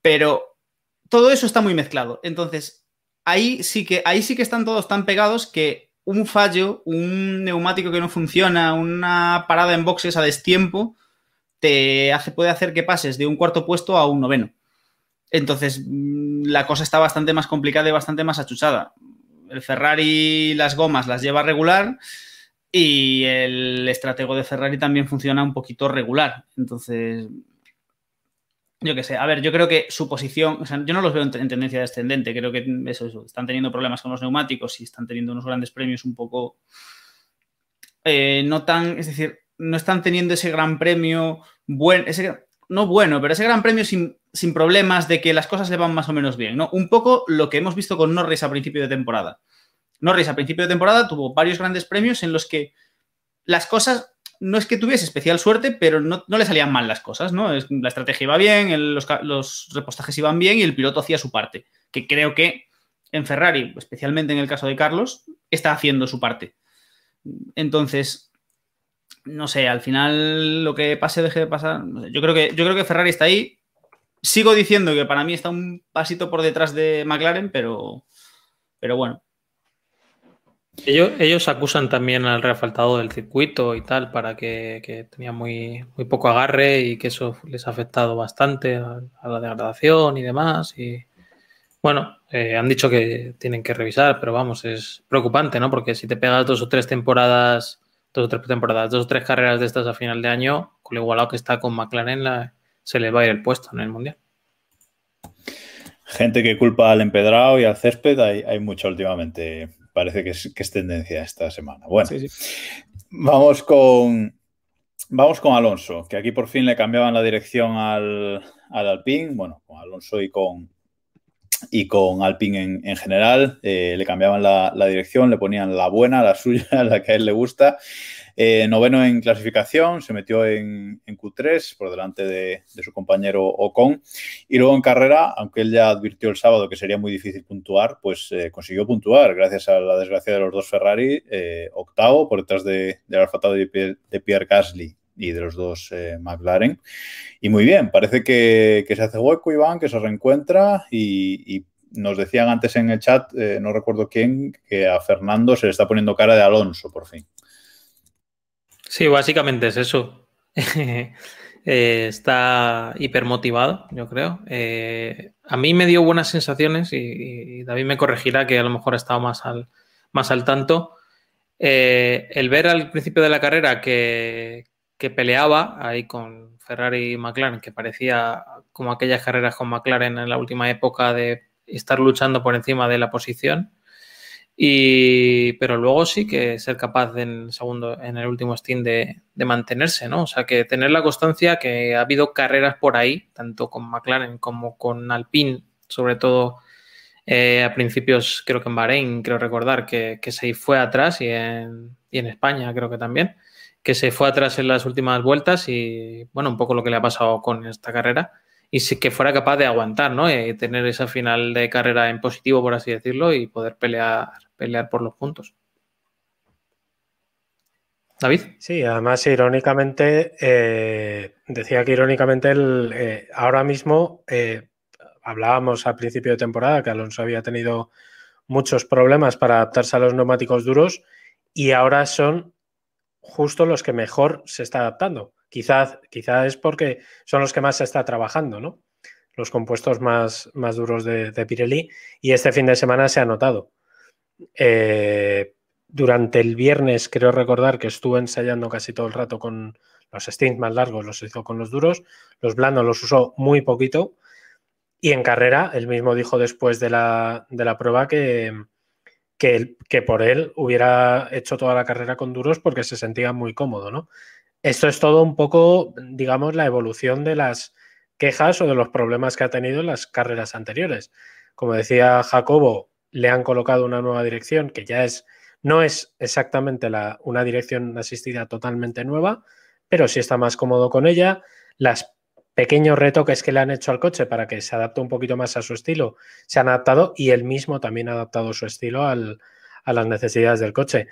Pero todo eso está muy mezclado. Entonces, ahí sí que, ahí sí que están todos tan pegados que un fallo, un neumático que no funciona, una parada en boxes a destiempo, te hace, puede hacer que pases de un cuarto puesto a un noveno. Entonces, mm, la cosa está bastante más complicada y bastante más achuchada. El Ferrari las gomas las lleva regular y el estratego de Ferrari también funciona un poquito regular. Entonces, yo qué sé, a ver, yo creo que su posición, o sea, yo no los veo en, tendencia descendente, creo que están teniendo problemas con los neumáticos y están teniendo unos grandes premios un poco, eh, no tan, es decir, no están teniendo ese gran premio, buen, ese, no bueno, pero ese gran premio sin, sin, problemas de que las cosas le van más o menos bien, ¿no? Un poco lo que hemos visto con Norris a principio de temporada. Norris a principio de temporada tuvo varios grandes premios en los que las cosas no es que tuviese especial suerte, pero no, le salían mal las cosas, ¿no? La estrategia iba bien, los, los, repostajes iban bien y el piloto hacía su parte. Que creo que en Ferrari, especialmente en el caso de Carlos, está haciendo su parte. Entonces, no sé, al final lo que pase, deje de pasar. yo, creo que, yo creo que Ferrari está ahí. Sigo diciendo que para mí está un pasito por detrás de McLaren, pero, pero bueno, ellos, acusan también al refaltado del circuito y tal, para que, tenía muy, poco agarre y que eso les ha afectado bastante a, la degradación y demás. Y bueno, eh, han dicho que tienen que revisar, pero vamos, es preocupante, ¿no? Porque si te pegas dos o tres temporadas, dos o tres temporadas, dos o tres carreras de estas a final de año, con lo igualado que está con McLaren, se le va a ir el puesto en el Mundial. Gente que culpa al empedrado y al césped, hay mucho últimamente parece que es, tendencia esta semana. Bueno, vamos con vamos con Alonso, que aquí por fin le cambiaban la dirección al, al Alpine, bueno, con Alonso y con y con Alpine en, general, eh, le cambiaban la, la, dirección, le ponían la buena, la suya, la que a él le gusta. Eh, noveno en clasificación, se metió en, Q3 por delante de, su compañero Ocon. Y luego en carrera, aunque él ya advirtió el sábado que sería muy difícil puntuar, pues eh, consiguió puntuar gracias a la desgracia de los dos Ferrari, eh, octavo por detrás de, del Alfa de, de Pierre Gasly y de los dos McLaren. Y muy bien, parece que, se hace hueco, Iván, que se reencuentra y, nos decían antes en el chat, no recuerdo quién, que a Fernando se le está poniendo cara de Alonso por fin. Sí, básicamente es eso. Eh, está hipermotivado, yo creo. Eh, a mí me dio buenas sensaciones y, David me corregirá que a lo mejor ha estado más al, más al tanto. Eh, el ver al principio de la carrera que, que, peleaba ahí con Ferrari y McLaren, que parecía como aquellas carreras con McLaren en la última época de estar luchando por encima de la posición y, pero luego sí que ser capaz en el segundo, en el último stint de, mantenerse, ¿no? O sea, que tener la constancia que ha habido carreras por ahí, tanto con McLaren como con Alpine, sobre todo eh, a principios, creo que en Bahrein, creo recordar, que, se fue atrás y en, y en España creo que también, que se fue atrás en las últimas vueltas y, bueno, un poco lo que le ha pasado con esta carrera y que fuera capaz de aguantar, ¿no? Y eh, tener esa final de carrera en positivo, por así decirlo, y poder pelear, pelear por los puntos. David. Sí, además, irónicamente, eh, decía que irónicamente el, eh, ahora mismo hablábamos al principio de temporada que Alonso había tenido muchos problemas para adaptarse a los neumáticos duros y ahora son justo los que mejor se está adaptando. Quizás es porque son los que más se está trabajando, ¿no? Los compuestos más, más duros de, Pirelli. Y este fin de semana se ha notado. Eh, durante el viernes, creo recordar que estuvo ensayando casi todo el rato con los stints más largos, los hizo con los duros. Los blandos los usó muy poquito. Y en carrera, él mismo dijo después de la, de la prueba que, que, que, por él hubiera hecho toda la carrera con duros porque se sentía muy cómodo, ¿no? Esto es todo un poco, digamos, la evolución de las quejas o de los problemas que ha tenido en las carreras anteriores. Como decía Jacobo, le han colocado una nueva dirección que ya es, no es exactamente la, una dirección asistida totalmente nueva, pero sí está más cómodo con ella. Las pequeños retoques que le han hecho al coche para que se adapte un poquito más a su estilo se han adaptado y él mismo también ha adaptado su estilo a las necesidades del coche.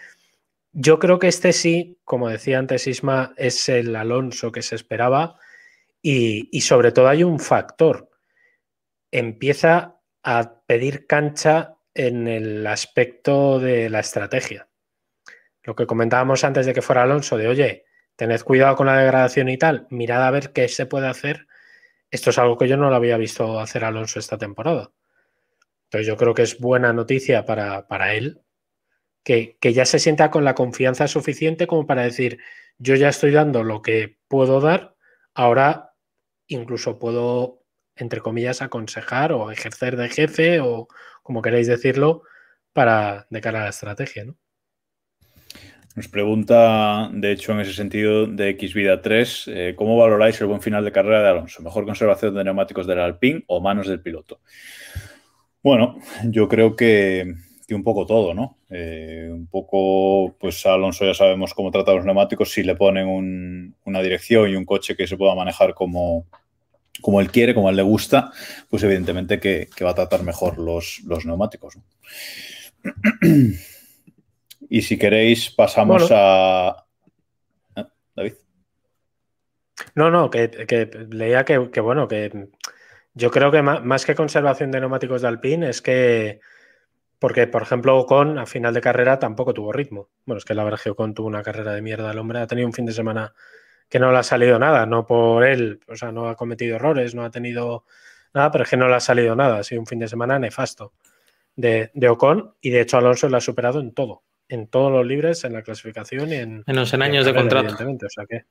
Yo creo que este sí, como decía antes Isma, es el Alonso que se esperaba y, sobre todo hay un factor. Empieza a pedir cancha en el aspecto de la estrategia. Lo que comentábamos antes de que fuera Alonso, de oye, tened cuidado con la degradación y tal, mirad a ver qué se puede hacer. Esto es algo que yo no lo había visto hacer Alonso esta temporada. Entonces yo creo que es buena noticia para, para él, que, ya se sienta con la confianza suficiente como para decir, yo ya estoy dando lo que puedo dar, ahora incluso puedo, entre comillas, aconsejar o ejercer de jefe o como queréis decirlo, para de cara a la estrategia, ¿no? Nos pregunta, de hecho, en ese sentido, de Xvida 3, eh, ¿cómo valoráis el buen final de carrera de Alonso? ¿Mejor conservación de neumáticos del Alpine o manos del piloto? Bueno, yo creo que, un poco todo, ¿no? Eh, un poco, pues Alonso ya sabemos cómo trata los neumáticos, si le ponen una dirección y un coche que se pueda manejar como, como él quiere, como a él le gusta, pues evidentemente que, va a tratar mejor los, los neumáticos. y si queréis, pasamos a... ¿Eh? David. No, no, que, leía que, bueno, que yo creo que más, que conservación de neumáticos de Alpine es que, porque por ejemplo Ocon a final de carrera tampoco tuvo ritmo. Bueno, es que la verdad que Ocon tuvo una carrera de mierda, el hombre ha tenido un fin de semana que no le ha salido nada, no por él, o sea, no ha cometido errores, no ha tenido nada, pero es que no le ha salido nada, ha sido un fin de semana nefasto de, de Ocon y de hecho Alonso lo ha superado en todo, en todos los libres, en la clasificación y en... Menos en años de contrato. O sea que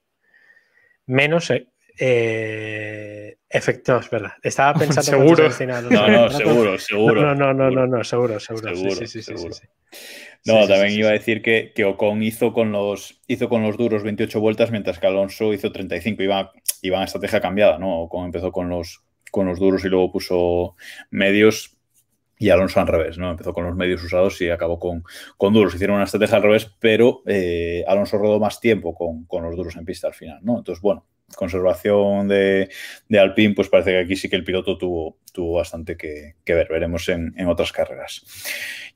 menos, eh, efecto, es verdad. Estaba pensando seguro. no, no, seguro, seguro. No, no, no, no, no, seguro, seguro. sí, sí, sí, No, también iba a decir que, que, Ocon hizo con los hizo con los duros 28 vueltas, mientras que Alonso hizo 35. Iba, iba en estrategia cambiada, ¿no? Ocon empezó con los, con los duros y luego puso medios. Y Alonso al revés, ¿no? Empezó con los medios usados y acabó con, con duros. Hicieron una estrategia al revés, pero eh, Alonso rodó más tiempo con, con los duros en pista al final, ¿no? Entonces, bueno, conservación de, de, Alpine, pues parece que aquí sí que el piloto tuvo, tuvo bastante que, ver. Veremos en, otras carreras.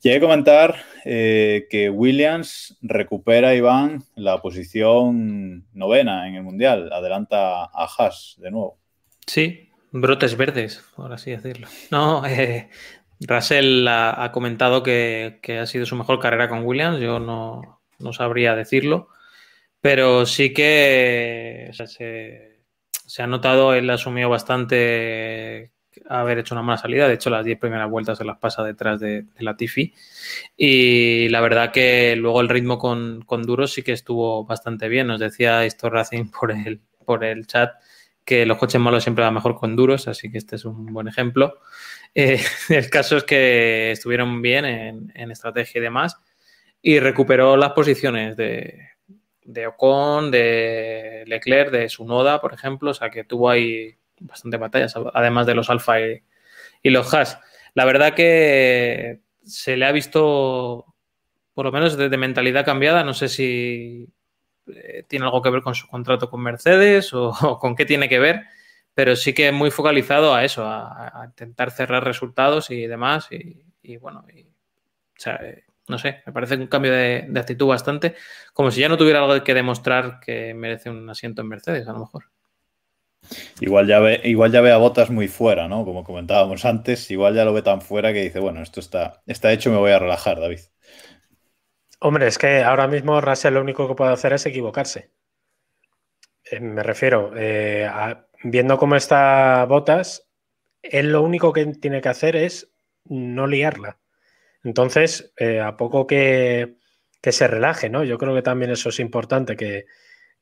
Y hay que comentar eh, que Williams recupera, Iván, la posición novena en el Mundial. Adelanta a Haas de nuevo. Sí, brotes verdes, por así decirlo. No, eh, Russell ha, comentado que, ha sido su mejor carrera con Williams. Yo no, no sabría decirlo. Pero sí que se, ha notado, él asumió bastante haber hecho una mala salida. De hecho, las 10 primeras vueltas se las pasa detrás de, la Tifi. Y la verdad que luego el ritmo con, con Duros sí que estuvo bastante bien. Nos decía esto Racing por el, por el chat que los coches malos siempre van mejor con duros, así que este es un buen ejemplo. Eh, el caso es que estuvieron bien en, en estrategia y demás y recuperó las posiciones de, de Ocon, de Leclerc, de Sunoda, por ejemplo, o sea que tuvo ahí bastante batallas, además de los Alfa y, los Haas. La verdad que se le ha visto, por lo menos de, mentalidad cambiada, no sé si eh, tiene algo que ver con su contrato con Mercedes o, con qué tiene que ver, pero sí que muy focalizado a eso, a, intentar cerrar resultados y demás, y, bueno, o sea, eh, no sé, me parece un cambio de, actitud bastante, como si ya no tuviera algo que demostrar que merece un asiento en Mercedes, a lo mejor. Igual ya ve, igual ya ve a Botas muy fuera, ¿no? Como comentábamos antes, igual ya lo ve tan fuera que dice, bueno, esto está, está hecho, me voy a relajar, David. Hombre, es que ahora mismo Russell lo único que puede hacer es equivocarse. Eh, me refiero, eh, viendo cómo está Botas, él lo único que tiene que hacer es no liarla. Entonces, eh, a poco que, se relaje, ¿no? Yo creo que también eso es importante, que,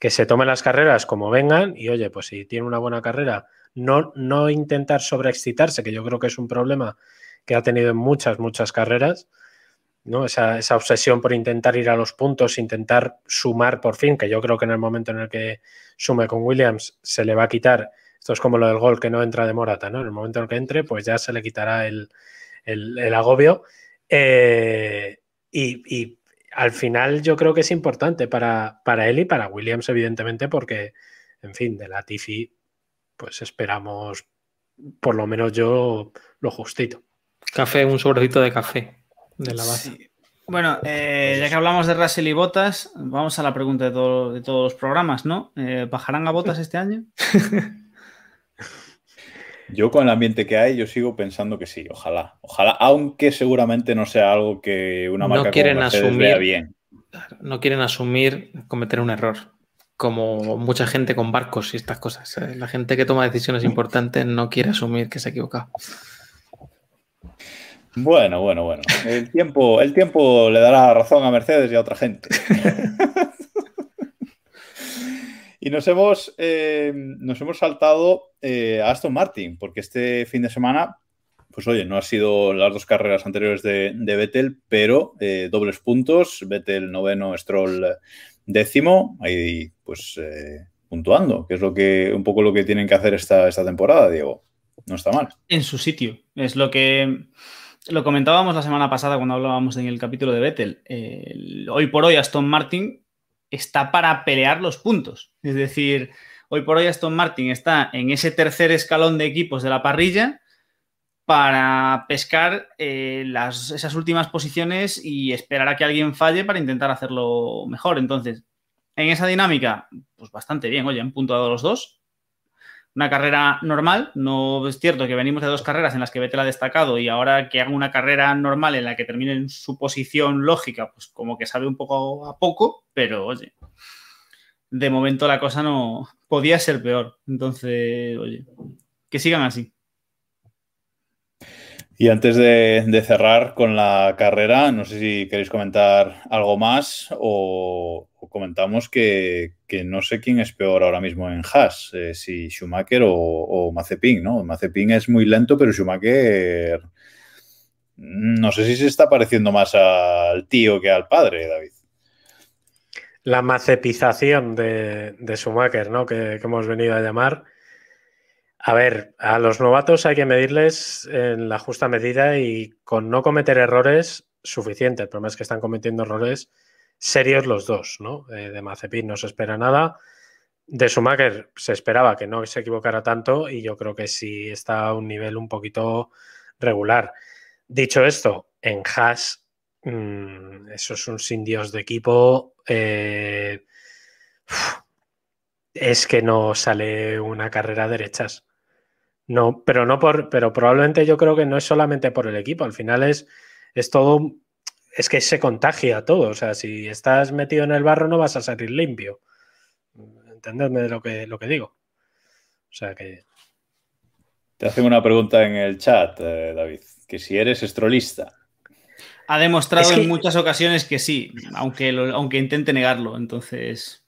se tomen las carreras como vengan y, oye, pues si tiene una buena carrera, no, no intentar sobreexcitarse, que yo creo que es un problema que ha tenido en muchas, muchas carreras, ¿no? Esa, esa, obsesión por intentar ir a los puntos, intentar sumar por fin, que yo creo que en el momento en el que sume con Williams se le va a quitar. Esto es como lo del gol que no entra de Morata, ¿no? En el momento en el que entre, pues ya se le quitará el, el agobio eh, y, al final yo creo que es importante para, para, él y para Williams, evidentemente, porque, en fin, de la Tifi, pues esperamos, por lo menos yo, lo justito. Café, un sobrecito de café de la base. Bueno, eh, ya que hablamos de Russell y Botas, vamos a la pregunta de, de todos los programas, ¿no? Eh, ¿Bajarán a Botas este año? Yo con el ambiente que hay, yo sigo pensando que sí, ojalá, ojalá, aunque seguramente no sea algo que una marca no quieren como asumir, vea bien. No quieren asumir cometer un error, como mucha gente con barcos y estas cosas. La gente que toma decisiones importantes no quiere asumir que se ha equivocado. Bueno, bueno, bueno. El tiempo, el tiempo le dará razón a Mercedes y a otra gente. Y nos hemos, eh, nos hemos saltado eh, a Aston Martin, porque este fin de semana pues oye, no ha sido las dos carreras anteriores de, de Vettel, pero eh, dobles puntos, Vettel noveno, Stroll décimo, ahí pues puntuando, que es lo que un poco lo que tienen que hacer esta, esta temporada, Diego. No está mal. En su sitio. Es lo que lo comentábamos la semana pasada cuando hablábamos en el capítulo de Vettel. Hoy por hoy Aston Martin está para pelear los puntos. Es decir, hoy por hoy Aston Martin está en ese tercer escalón de equipos de la parrilla para pescar eh, las, esas últimas posiciones y esperar a que alguien falle para intentar hacerlo mejor. Entonces, en esa dinámica, pues bastante bien. Oye, han puntuado los dos. Una carrera normal, no es cierto que venimos de dos carreras en las que Vettel ha destacado y ahora que haga una carrera normal en la que termine en su posición lógica, pues como que sabe un poco a poco, pero oye, de momento la cosa no podía ser peor. Entonces, oye, que sigan así. Y antes de, cerrar con la carrera, no sé si queréis comentar algo más o, comentamos que, no sé quién es peor ahora mismo en Haas, eh, si Schumacher o, o, Mazepin, ¿no? Mazepin es muy lento, pero Schumacher no sé si se está pareciendo más al tío que al padre, David. La macepización de Schumacher, ¿no? que hemos venido a llamar. A ver, a los novatos hay que medirles en la justa medida y con no cometer errores suficiente. El problema es que están cometiendo errores serios los dos, ¿no? Eh, de Mazepin no se espera nada. De Schumacher se esperaba que no se equivocara tanto y yo creo que sí está a un nivel un poquito regular. Dicho esto, en Haas, mmm, eso es un sin Dios de equipo. Eh, es que no sale una carrera derechas. No, pero no por, pero probablemente yo creo que no es solamente por el equipo, al final es, es todo, es que se contagia todo, o sea, si estás metido en el barro no vas a salir limpio. Entendedme lo que, lo que digo. O sea que... Te hacen una pregunta en el chat, eh, David, que si eres estrolista. Ha demostrado en muchas ocasiones que sí, aunque, aunque intente negarlo, entonces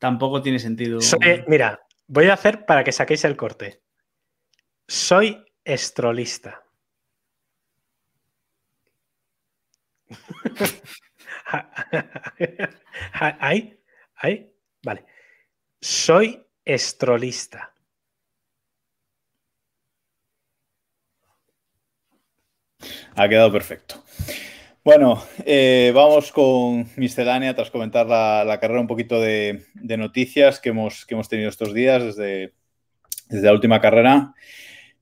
tampoco tiene sentido. mira, voy a hacer para que saquéis el corte. Soy estrolista. ¿Ahí? ¿Ahí? Vale. Soy estrolista. Ha quedado perfecto. Bueno, eh, vamos con miscelánea tras comentar la, carrera, un poquito de, noticias que hemos, que hemos, tenido estos días desde, desde la última carrera.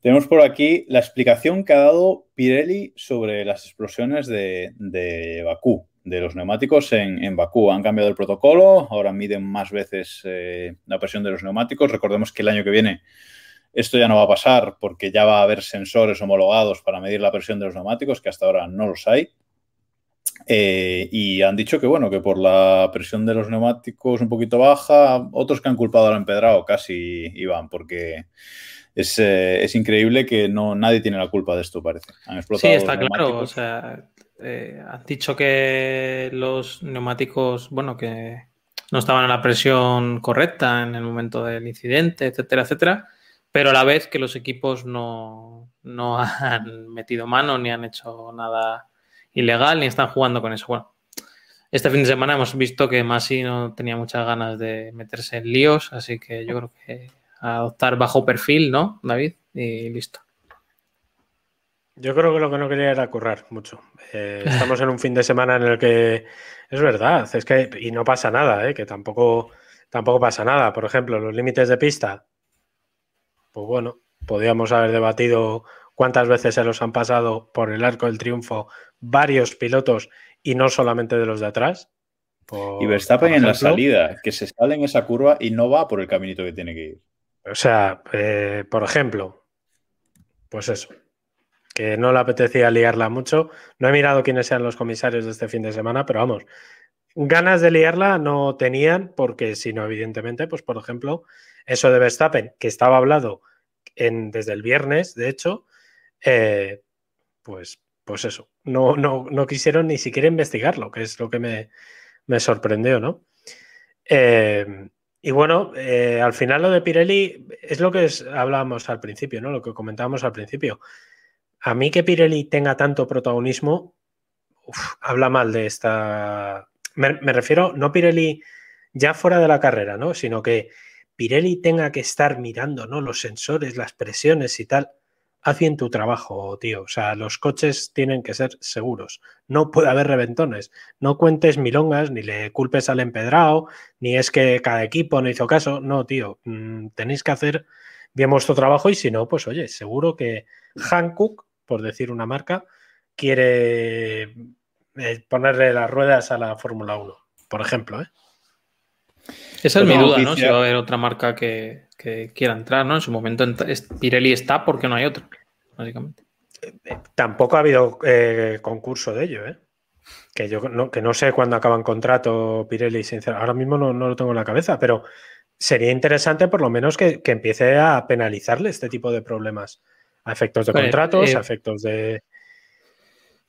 Tenemos por aquí la explicación que ha dado Pirelli sobre las explosiones de, Bakú, de los neumáticos en, Bakú. Han cambiado el protocolo, ahora miden más veces eh, la presión de los neumáticos. Recordemos que el año que viene esto ya no va a pasar porque ya va a haber sensores homologados para medir la presión de los neumáticos, que hasta ahora no los hay. Eh, y han dicho que bueno, que por la presión de los neumáticos un poquito baja, otros que han culpado al empedrado casi iban, porque eh, es, increíble que no nadie tiene la culpa de esto, parece. sí, está claro. O sea, eh, han dicho que los neumáticos, bueno, que no estaban a la presión correcta en el momento del incidente, etcétera, etcétera, pero a la vez que los equipos no, no han metido mano ni han hecho nada ilegal ni están jugando con eso. Bueno, este fin de semana hemos visto que Masi no tenía muchas ganas de meterse en líos, así que yo creo que adoptar bajo perfil, ¿no, David? Y listo. Yo creo que lo que no quería era currar mucho. Eh, estamos en un fin de semana en el que es verdad, es que y no pasa nada, ¿eh? que tampoco, tampoco pasa nada. Por ejemplo, los límites de pista, pues bueno, podríamos haber debatido cuántas veces se los han pasado por el arco del triunfo varios pilotos y no solamente de los de atrás. y Verstappen en la salida, que se sale en esa curva y no va por el caminito que tiene que ir. O sea, eh, por ejemplo, pues eso, que no le apetecía liarla mucho. No he mirado quiénes sean los comisarios de este fin de semana, pero vamos, ganas de liarla no tenían, porque si no, evidentemente, pues por ejemplo, eso de Verstappen, que estaba hablado desde el viernes, de hecho, eh, pues, pues eso, no, no, no, quisieron ni siquiera investigarlo, que es lo que me, me sorprendió, ¿no? Eh, y bueno, eh, al final lo de Pirelli es lo que hablábamos al principio, ¿no? Lo que comentábamos al principio. a mí que Pirelli tenga tanto protagonismo, habla mal de esta... Me, me, refiero, no Pirelli ya fuera de la carrera, ¿no? Sino que Pirelli tenga que estar mirando, ¿no? Los sensores, las presiones y tal. Haz bien tu trabajo, tío. O sea, los coches tienen que ser seguros. No puede haber reventones. No cuentes milongas, ni le culpes al empedrado, ni es que cada equipo no hizo caso. No, tío. Mm, tenéis que hacer bien vuestro trabajo y si no, pues oye, seguro que Hankook, por decir una marca, quiere eh, ponerle las ruedas a la Fórmula 1, por ejemplo, ¿eh? Esa es mi duda, ¿no? Si va a haber otra marca que, que quiera entrar, ¿no? En su momento Pirelli está porque no hay otra, básicamente. Tampoco ha habido eh, concurso de ello, ¿eh? Que yo no, que no sé cuándo acaba contrato Pirelli, sinceramente. Ahora mismo no, no, lo tengo en la cabeza, pero sería interesante por lo menos que, que empiece a penalizarle este tipo de problemas. A efectos de contratos, eh, a efectos de,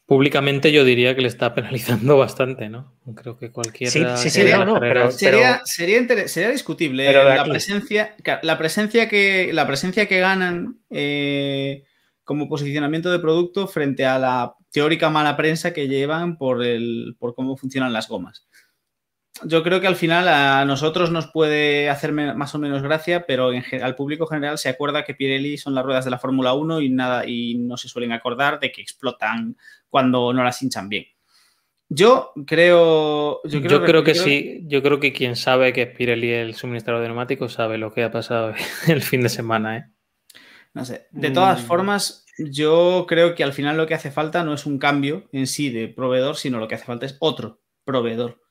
Públicamente yo diría que le está penalizando bastante, ¿no? Creo que cualquiera. Sí, sí, sería, no, pero, sería, sería, sería, discutible la, presencia, la, presencia que, la presencia que ganan eh, como posicionamiento de producto frente a la teórica mala prensa que llevan por, el, por cómo funcionan las gomas yo creo que al final a nosotros nos puede hacer más o menos gracia, pero en, al público general se acuerda que Pirelli son las ruedas de la Fórmula 1 y nada y no se suelen acordar de que explotan cuando no las hinchan bien. Yo creo. Yo creo, que, sí. Yo creo que quien sabe que es Pirelli el suministrador de neumáticos sabe lo que ha pasado el fin de semana. ¿eh? No sé. De todas mm. formas, yo creo que al final lo que hace falta no es un cambio en sí de proveedor, sino lo que hace falta es otro proveedor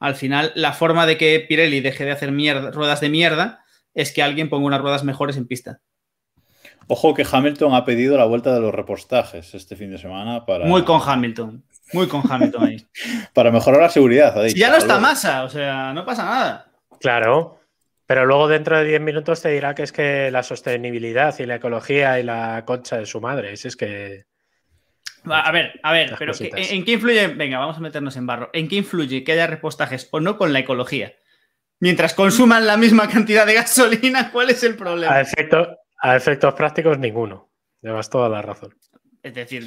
al final la forma de que Pirelli deje de hacer ruedas de mierda es que alguien ponga unas ruedas mejores en pista. Ojo que Hamilton ha pedido la vuelta de los repostajes este fin de semana para... Muy con Hamilton, muy con Hamilton ahí. para mejorar la seguridad, ha ya no está masa, o sea, no pasa nada. Claro, pero luego dentro de 10 minutos te dirá que es que la sostenibilidad y la ecología y la concha de su madre, es que... A ver, a ver, pero ¿en qué influye? Venga, vamos a meternos en barro. ¿En qué influye que haya repostajes o no con la ecología? Mientras consuman la misma cantidad de gasolina, ¿cuál es el problema? A, a efectos prácticos, ninguno. Llevas toda la razón. Es decir,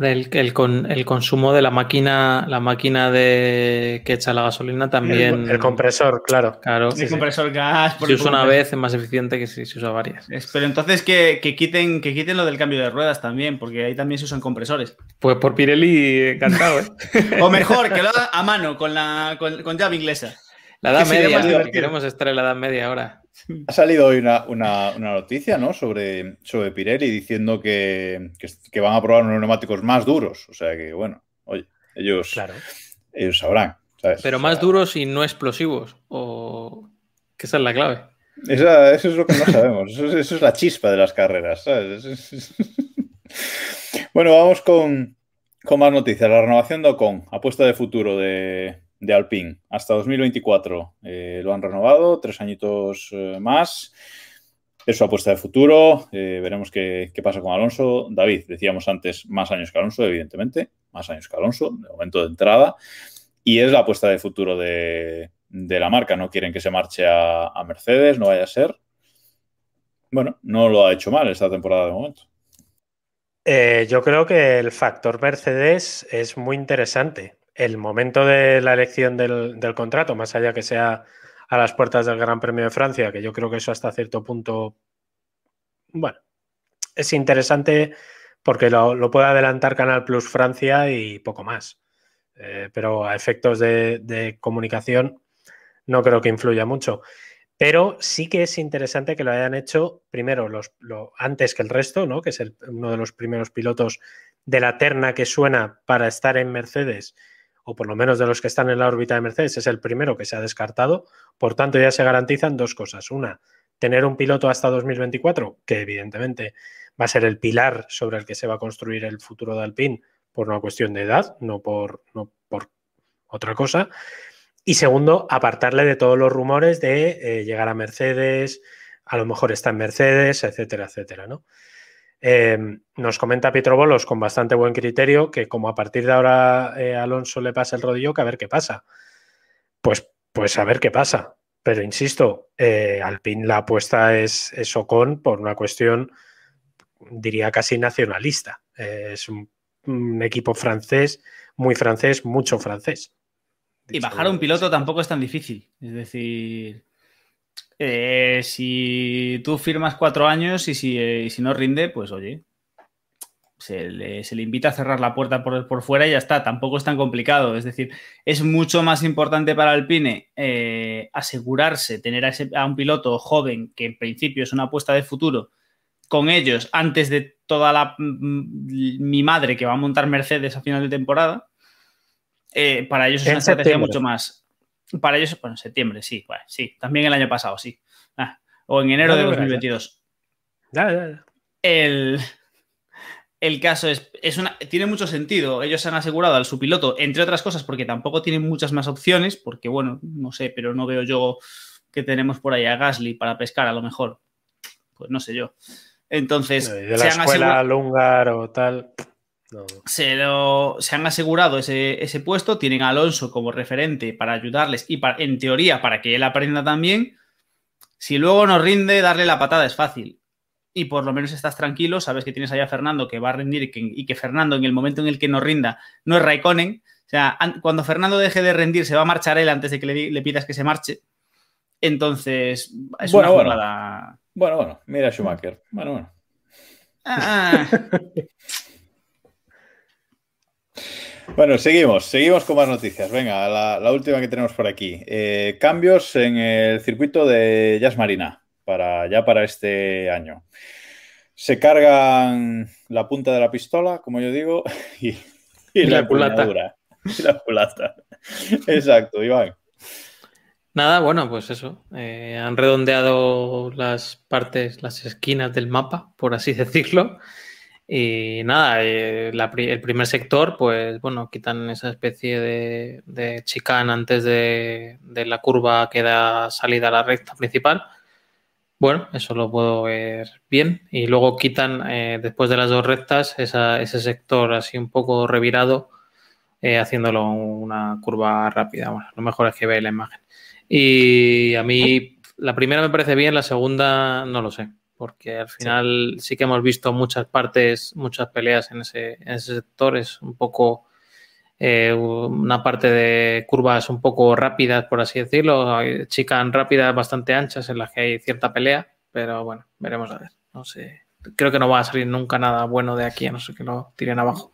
el, el, consumo de la máquina, la máquina de que echa la gasolina también. El, compresor, claro. claro el compresor gas. si usa una vez es más eficiente que si se usa varias. Pero entonces que, quiten, que quiten lo del cambio de ruedas también, porque ahí también se usan compresores. Pues por Pirelli, encantado, ¿eh? o mejor, que lo haga a mano, con, la, con, llave inglesa. La edad media, queremos estar en la edad media ahora. Ha salido hoy una, noticia ¿no? sobre, sobre Pirelli diciendo que, van a probar unos neumáticos más duros. O sea que, bueno, oye, ellos, ellos sabrán. Pero más duros y no explosivos. O que esa es la clave. eso es lo que no sabemos. Eso, es la chispa de las carreras. bueno, vamos con, con más noticias. La renovación de Ocon, apuesta de futuro de, de Alpine hasta 2024. Eh, lo han renovado, tres añitos eh, más. Es su apuesta de futuro. Eh, veremos qué, pasa con Alonso. David, decíamos antes, más años que Alonso, evidentemente. Más años que Alonso, de momento de entrada. Y es la apuesta de futuro de, la marca. No quieren que se marche a, a, Mercedes, no vaya a ser. Bueno, no lo ha hecho mal esta temporada de momento. yo creo que el factor Mercedes es muy interesante el momento de la elección del, contrato, más allá que sea a las puertas del Gran Premio de Francia, que yo creo que eso hasta cierto punto, bueno, es interesante porque lo, puede adelantar Canal Plus Francia y poco más. Eh, pero a efectos de, comunicación no creo que influya mucho. Pero sí que es interesante que lo hayan hecho primero los, antes que el resto, ¿no? que es uno de los primeros pilotos de la terna que suena para estar en Mercedes o por lo menos de los que están en la órbita de Mercedes, es el primero que se ha descartado. Por tanto, ya se garantizan dos cosas. Una, tener un piloto hasta 2024, que evidentemente va a ser el pilar sobre el que se va a construir el futuro de Alpine por una cuestión de edad, no por, no por otra cosa. Y segundo, apartarle de todos los rumores de eh, llegar a Mercedes, a lo mejor está en Mercedes, etcétera, etcétera, ¿no? Em, nos comenta Pietro Bolos con bastante buen criterio que como a partir de ahora eh, Alonso le pasa el rodillo, que a ver qué pasa. Pues, pues a ver qué pasa. Pero insisto, eh, Alpine la apuesta es, es Ocon por una cuestión diría casi nacionalista. es un, equipo francés, muy francés, mucho francés. Y bajar a un piloto tampoco es tan difícil. Es decir, eh, si tú firmas cuatro años y si, eh, si no rinde, pues oye, se le, invita a cerrar la puerta por, fuera y ya está. Tampoco es tan complicado. Es decir, es mucho más importante para Alpine eh, asegurarse, tener a, un piloto joven que en principio es una apuesta de futuro con ellos antes de toda la mi madre que va a montar Mercedes a final de temporada. Eh, para ellos es una estrategia mucho más. Para ellos, bueno, en septiembre, sí, sí. También el año pasado, sí. Ah, o en enero de 2022. El, el caso es, es una, tiene mucho sentido. Ellos han asegurado al su piloto, entre otras cosas, porque tampoco tienen muchas más opciones, porque bueno, no sé, pero no veo yo que tenemos por ahí a Gasly para pescar a lo mejor. Pues no sé yo. Entonces, de la escuela Lungar o tal. Se, lo, se, han asegurado ese, ese, puesto, tienen a Alonso como referente para ayudarles y para, en teoría para que él aprenda también. Si luego nos rinde, darle la patada es fácil y por lo menos estás tranquilo, sabes que tienes allá a Fernando que va a rendir y que, Fernando en el momento en el que no rinda no es Raikkonen. O sea, cuando Fernando deje de rendir se va a marchar él antes de que le, pidas que se marche. Entonces, es bueno, una jugada... Bueno. bueno, mira Schumacher. Bueno, bueno. Ah. Bueno, seguimos, seguimos con más noticias. Venga, la, última que tenemos por aquí. Eh, cambios en el circuito de Jazz Marina para, ya para este año. Se cargan la punta de la pistola, como yo digo, y, la, culata. Y la culata. Exacto, Iván. Nada, bueno, pues eso. Eh, han redondeado las partes, las esquinas del mapa, por así decirlo. Y nada, eh, el primer sector, pues bueno, quitan esa especie de, de chicane antes de, de, la curva que da salida a la recta principal. Bueno, eso lo puedo ver bien. Y luego quitan, eh, después de las dos rectas, ese sector así un poco revirado, eh, haciéndolo una curva rápida. Bueno, lo mejor es que veáis la imagen. Y a mí la primera me parece bien, la segunda no lo sé, porque al final sí, que hemos visto muchas partes, muchas peleas en ese, en ese sector. Es un poco eh, una parte de curvas un poco rápidas, por así decirlo, chican rápidas bastante anchas en las que hay cierta pelea, pero bueno, veremos a ver. No sé, creo que no va a salir nunca nada bueno de aquí, a no ser que lo tiren abajo.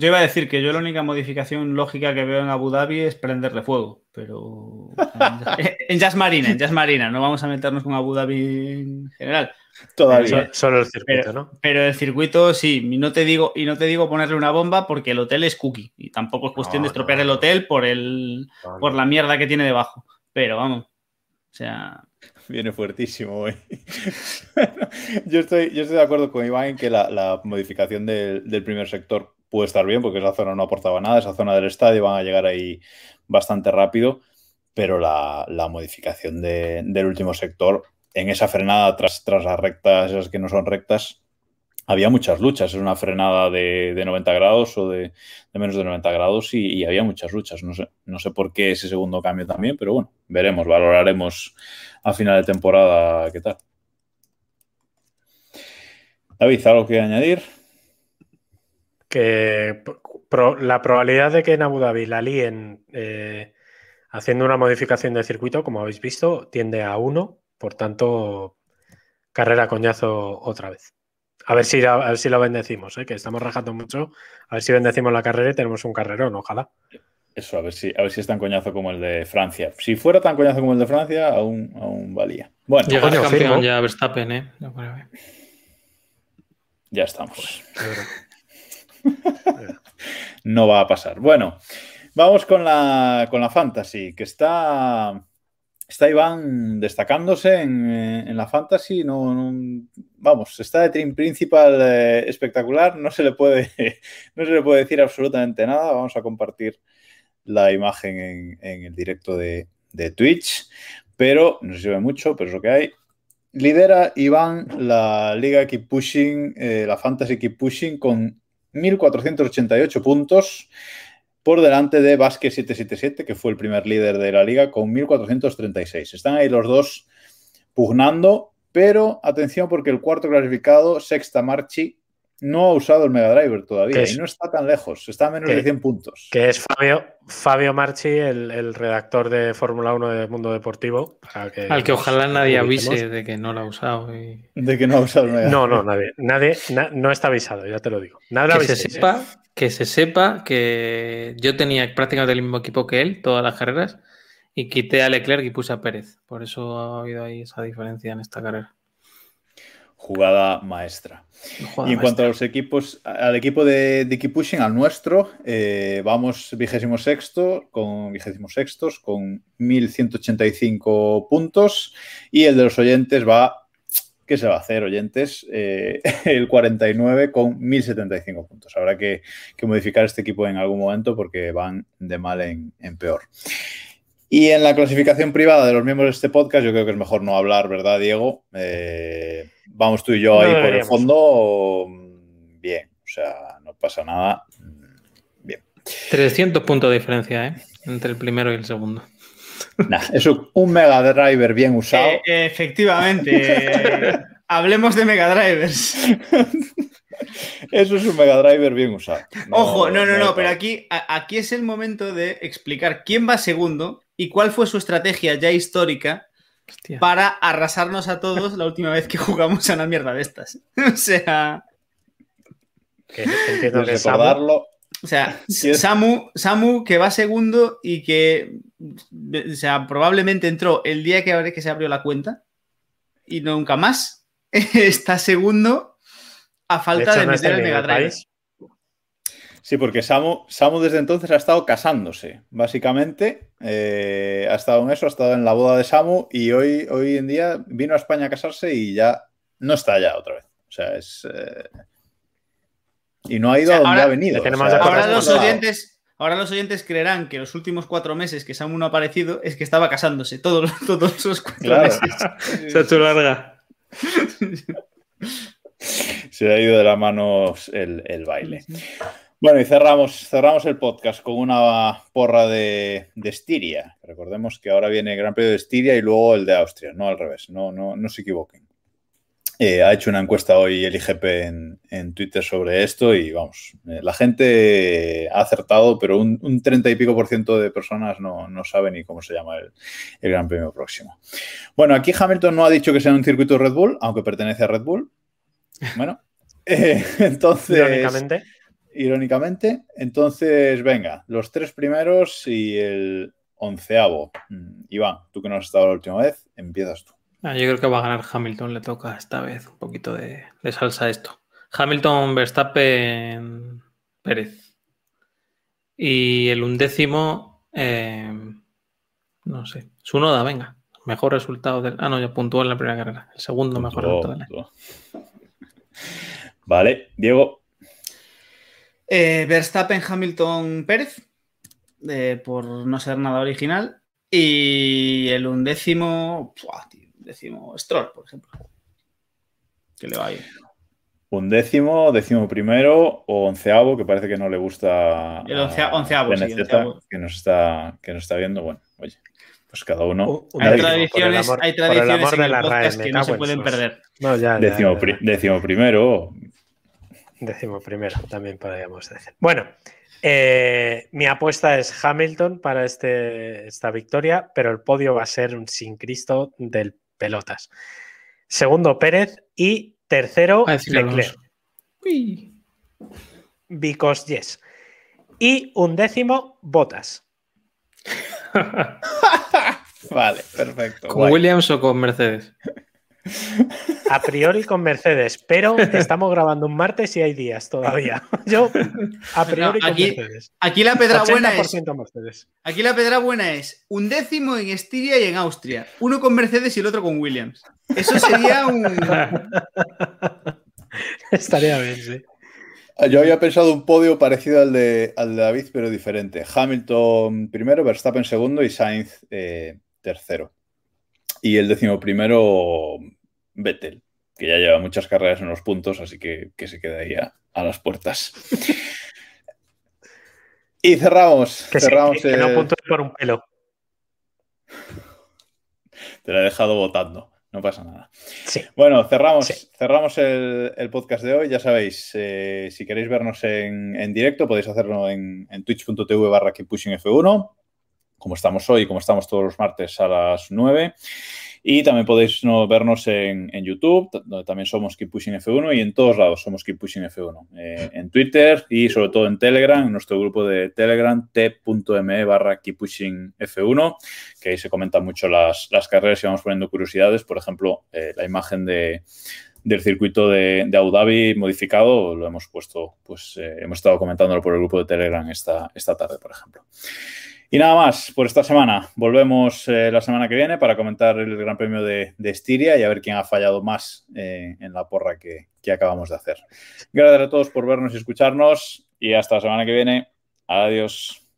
Yo iba a decir que yo la única modificación lógica que veo en Abu Dhabi es prenderle fuego, pero en Jazz Marina, en Jazz Marina, no vamos a meternos con Abu Dhabi en general. Todavía. Solo el circuito, ¿no? Pero el circuito, sí, y no te digo, y no te digo ponerle una bomba porque el hotel es cookie. Y tampoco es cuestión de estropear el hotel por el por la mierda que tiene debajo. Pero vamos. O sea. Viene fuertísimo hoy. yo, estoy, yo estoy de acuerdo con Iván en que la, modificación del, primer sector puede estar bien, porque esa zona no aportaba nada, esa zona del estadio van a llegar ahí bastante rápido, pero la, modificación del último sector en esa frenada tras, tras las rectas, esas que no son rectas, había muchas luchas. Es una frenada de, 90 grados o de, menos de 90 grados y, había muchas luchas. No sé, no sé por qué ese segundo cambio también, pero bueno, veremos, valoraremos a final de temporada qué tal. David, ¿algo que añadir? Que la probabilidad de que en Abu Dhabi la líen eh, haciendo una modificación de circuito, como habéis visto, tiende a 1 por tanto, carrera coñazo otra vez. A ver si, a ver si lo bendecimos, ¿eh? que estamos rajando mucho. A ver si bendecimos la carrera y tenemos un carrerón, ojalá. Eso, a ver si, a ver si es tan coñazo como el de Francia. Si fuera tan coñazo como el de Francia, aún, aún valía. Bueno, Llega campeón ya Verstappen, ¿eh? Ya estamos. no va a pasar. Bueno, vamos con la, con la Fantasy, que está está Iván destacándose en, la fantasy. No, vamos, está de team principal eh, espectacular. No se, le puede, no se le puede decir absolutamente nada. Vamos a compartir la imagen en, el directo de, Twitch. Pero no se ve mucho, pero es lo que hay. Lidera Iván la Liga Keep Pushing, eh, la Fantasy Keep Pushing con 1.488 puntos por delante de Vázquez 777, que fue el primer líder de la liga, con 1.436. Están ahí los dos pugnando pero atención porque el cuarto clasificado, Sexta Marchi, no ha usado el Mega Driver todavía es? y no está tan lejos, está a menos ¿Qué? de 100 puntos. Que es Fabio, Fabio Marchi, el, el redactor de Fórmula 1 de Mundo Deportivo. para que Al que nos ojalá nadie avise de que no lo ha usado. y- De que no ha usado el Mega No, no, nadie. nadie na- no está avisado, ya te lo digo. Nada Que se ¿eh? sepa, que se sepa que yo tenía prácticamente el mismo equipo que él, todas las carreras, y quité a Leclerc y puse a Pérez. Por eso ha habido ahí esa diferencia en esta carrera. Jugada maestra. Y en cuanto a los equipos, al equipo de, Keep Pushing, al nuestro, eh, vamos vigésimo sexto, con vigésimo sextos, con 1185 puntos. Y el de los oyentes va, ¿qué se va a hacer, oyentes? Eh, el 49 con 1075 puntos. Habrá que, que modificar este equipo en algún momento porque van de mal en, en peor. Y en la clasificación privada de los miembros de este podcast, yo creo que es mejor no hablar, ¿verdad, Diego? Eh, vamos tú y yo No ahí por el fondo. mm, Bien, o sea, no pasa nada. mm, Bien. 300 puntos de diferencia, ¿eh? Entre el primero y el segundo. Nah, eso, un Mega Driver bien usado. Eh, eh, efectivamente. hablemos de Mega Drivers. Eso es un Mega Driver bien usado. Ojo, no, no, no, pero aquí, aquí es el momento de explicar quién va segundo y cuál fue su estrategia ya histórica Hostia. para arrasarnos a todos la última vez que jugamos a una mierda de estas. O sea, Que entiendo que recordarlo. o sea, Sí, Samu, Samu que va segundo y que, o sea, probablemente entró el día que, que se abrió la cuenta y nunca más está segundo a de falta hecho, de, no meter el Mega Drive. Sí, porque Samu, Samu desde entonces ha estado casándose, básicamente. Eh, ha estado en eso, ha estado en la boda de Samu y hoy, hoy en día vino a España a casarse y ya no está allá otra vez. O sea, es. eh, Y no ha ido O sea, a donde ahora ha venido. o sea, Ahora los, oyentes, ahora los oyentes creerán que los últimos cuatro meses que Samu no ha aparecido es que estaba casándose. Todos, todos los cuatro Claro. meses. Se ha hecho larga. Se le ha ido de las manos el, el baile. Bueno, y cerramos, cerramos el podcast con una porra de, de Estiria. Recordemos que ahora viene el Gran Premio de Estiria y luego el de Austria, no al revés, no, no, no se equivoquen. Eh, ha hecho una encuesta hoy el IGP en, en Twitter sobre esto y vamos, eh, la gente ha acertado, pero un, 30 y pico por ciento de personas no, no sabe ni cómo se llama el, el Gran Premio próximo. Bueno, aquí Hamilton no ha dicho que sea un circuito Red Bull, aunque pertenece a Red Bull. Bueno, eh, entonces... Irónicamente. Irónicamente. Entonces, venga, los tres primeros y el onceavo. Mm, Iván, tú que no has estado la última vez, empiezas tú. Ah, yo creo que va a ganar Hamilton, le toca esta vez un poquito de, de salsa a esto. Hamilton, Verstappen, Pérez. Y el undécimo, eh, no sé, Sunoda, venga. Mejor resultado del. Ah, no, ya puntuó en la primera carrera. El segundo mejor resultado del año. Vale, Diego. Eh, Verstappen, Hamilton, Pérez, eh, por no ser nada original. Y el undécimo, ¡buah, tío! décimo Stroll, por ejemplo. Que le va ahí. Un décimo, décimo primero o onceavo, que parece que no le gusta. El oncea- a onceavo, sí, onceavo. que nos está, que nos está viendo. Bueno, oye, pues cada uno. Un- un Hay tradiciones, amor- hay tradiciones en de el la RAE, podcast que no se en pueden perder. No, ya, ya, Décimo, ya, pri- ya. décimo primero. Décimo primero, también podríamos decir. Bueno, eh, mi apuesta es Hamilton para este, esta victoria, pero el podio va a ser un sin Cristo del pelotas. Segundo, Pérez y tercero, Leclerc. Uy. Because yes. Y un décimo, Botas. Vale, perfecto. ¿Con guay. Williams o con Mercedes? A priori con Mercedes, pero estamos grabando un martes y hay días todavía. Yo, a priori No, con aquí- Mercedes. Aquí la pedra buena es. 80% Mercedes. Aquí la pedra buena es un décimo en Estiria y en Austria. Uno con Mercedes y el otro con Williams. Eso sería un. Estaría bien, sí. Yo había pensado un podio parecido al de, al de David, pero diferente. Hamilton primero, Verstappen segundo y Sainz eh, tercero. Y el décimo primero, Vettel, que ya lleva muchas carreras en los puntos, así que, que se queda ahí a, a las puertas. y cerramos. Que, sí, cerramos que- que no el- puntúe por un pelo. Te la he dejado votando. no pasa nada. Sí. Bueno, cerramos, Sí. cerramos el, el podcast de hoy. Ya sabéis, eh, si queréis vernos en, en directo, podéis hacerlo en, en twitch.tv barra keeppushingf1, como estamos hoy, como estamos todos los martes a las 9. Y también podéis no, vernos en, YouTube, donde también somos Keep Pushing F1 y en todos lados somos Keep Pushing F1. Eh, en Twitter y sobre todo en Telegram, en nuestro grupo de Telegram, t.me barra Keep Pushing F1, que ahí se comentan mucho las, las carreras y vamos poniendo curiosidades. Por ejemplo, eh, la imagen de, del circuito de, de Abu Dhabi modificado lo hemos puesto, pues eh, hemos estado comentándolo por el grupo de Telegram esta, esta tarde, por ejemplo. Y nada más por esta semana. Volvemos eh, la semana que viene para comentar el Gran Premio de, Estiria y a ver quién ha fallado más eh, en la porra que acabamos de hacer. Gracias a todos por vernos y escucharnos y hasta la semana que viene. Adiós.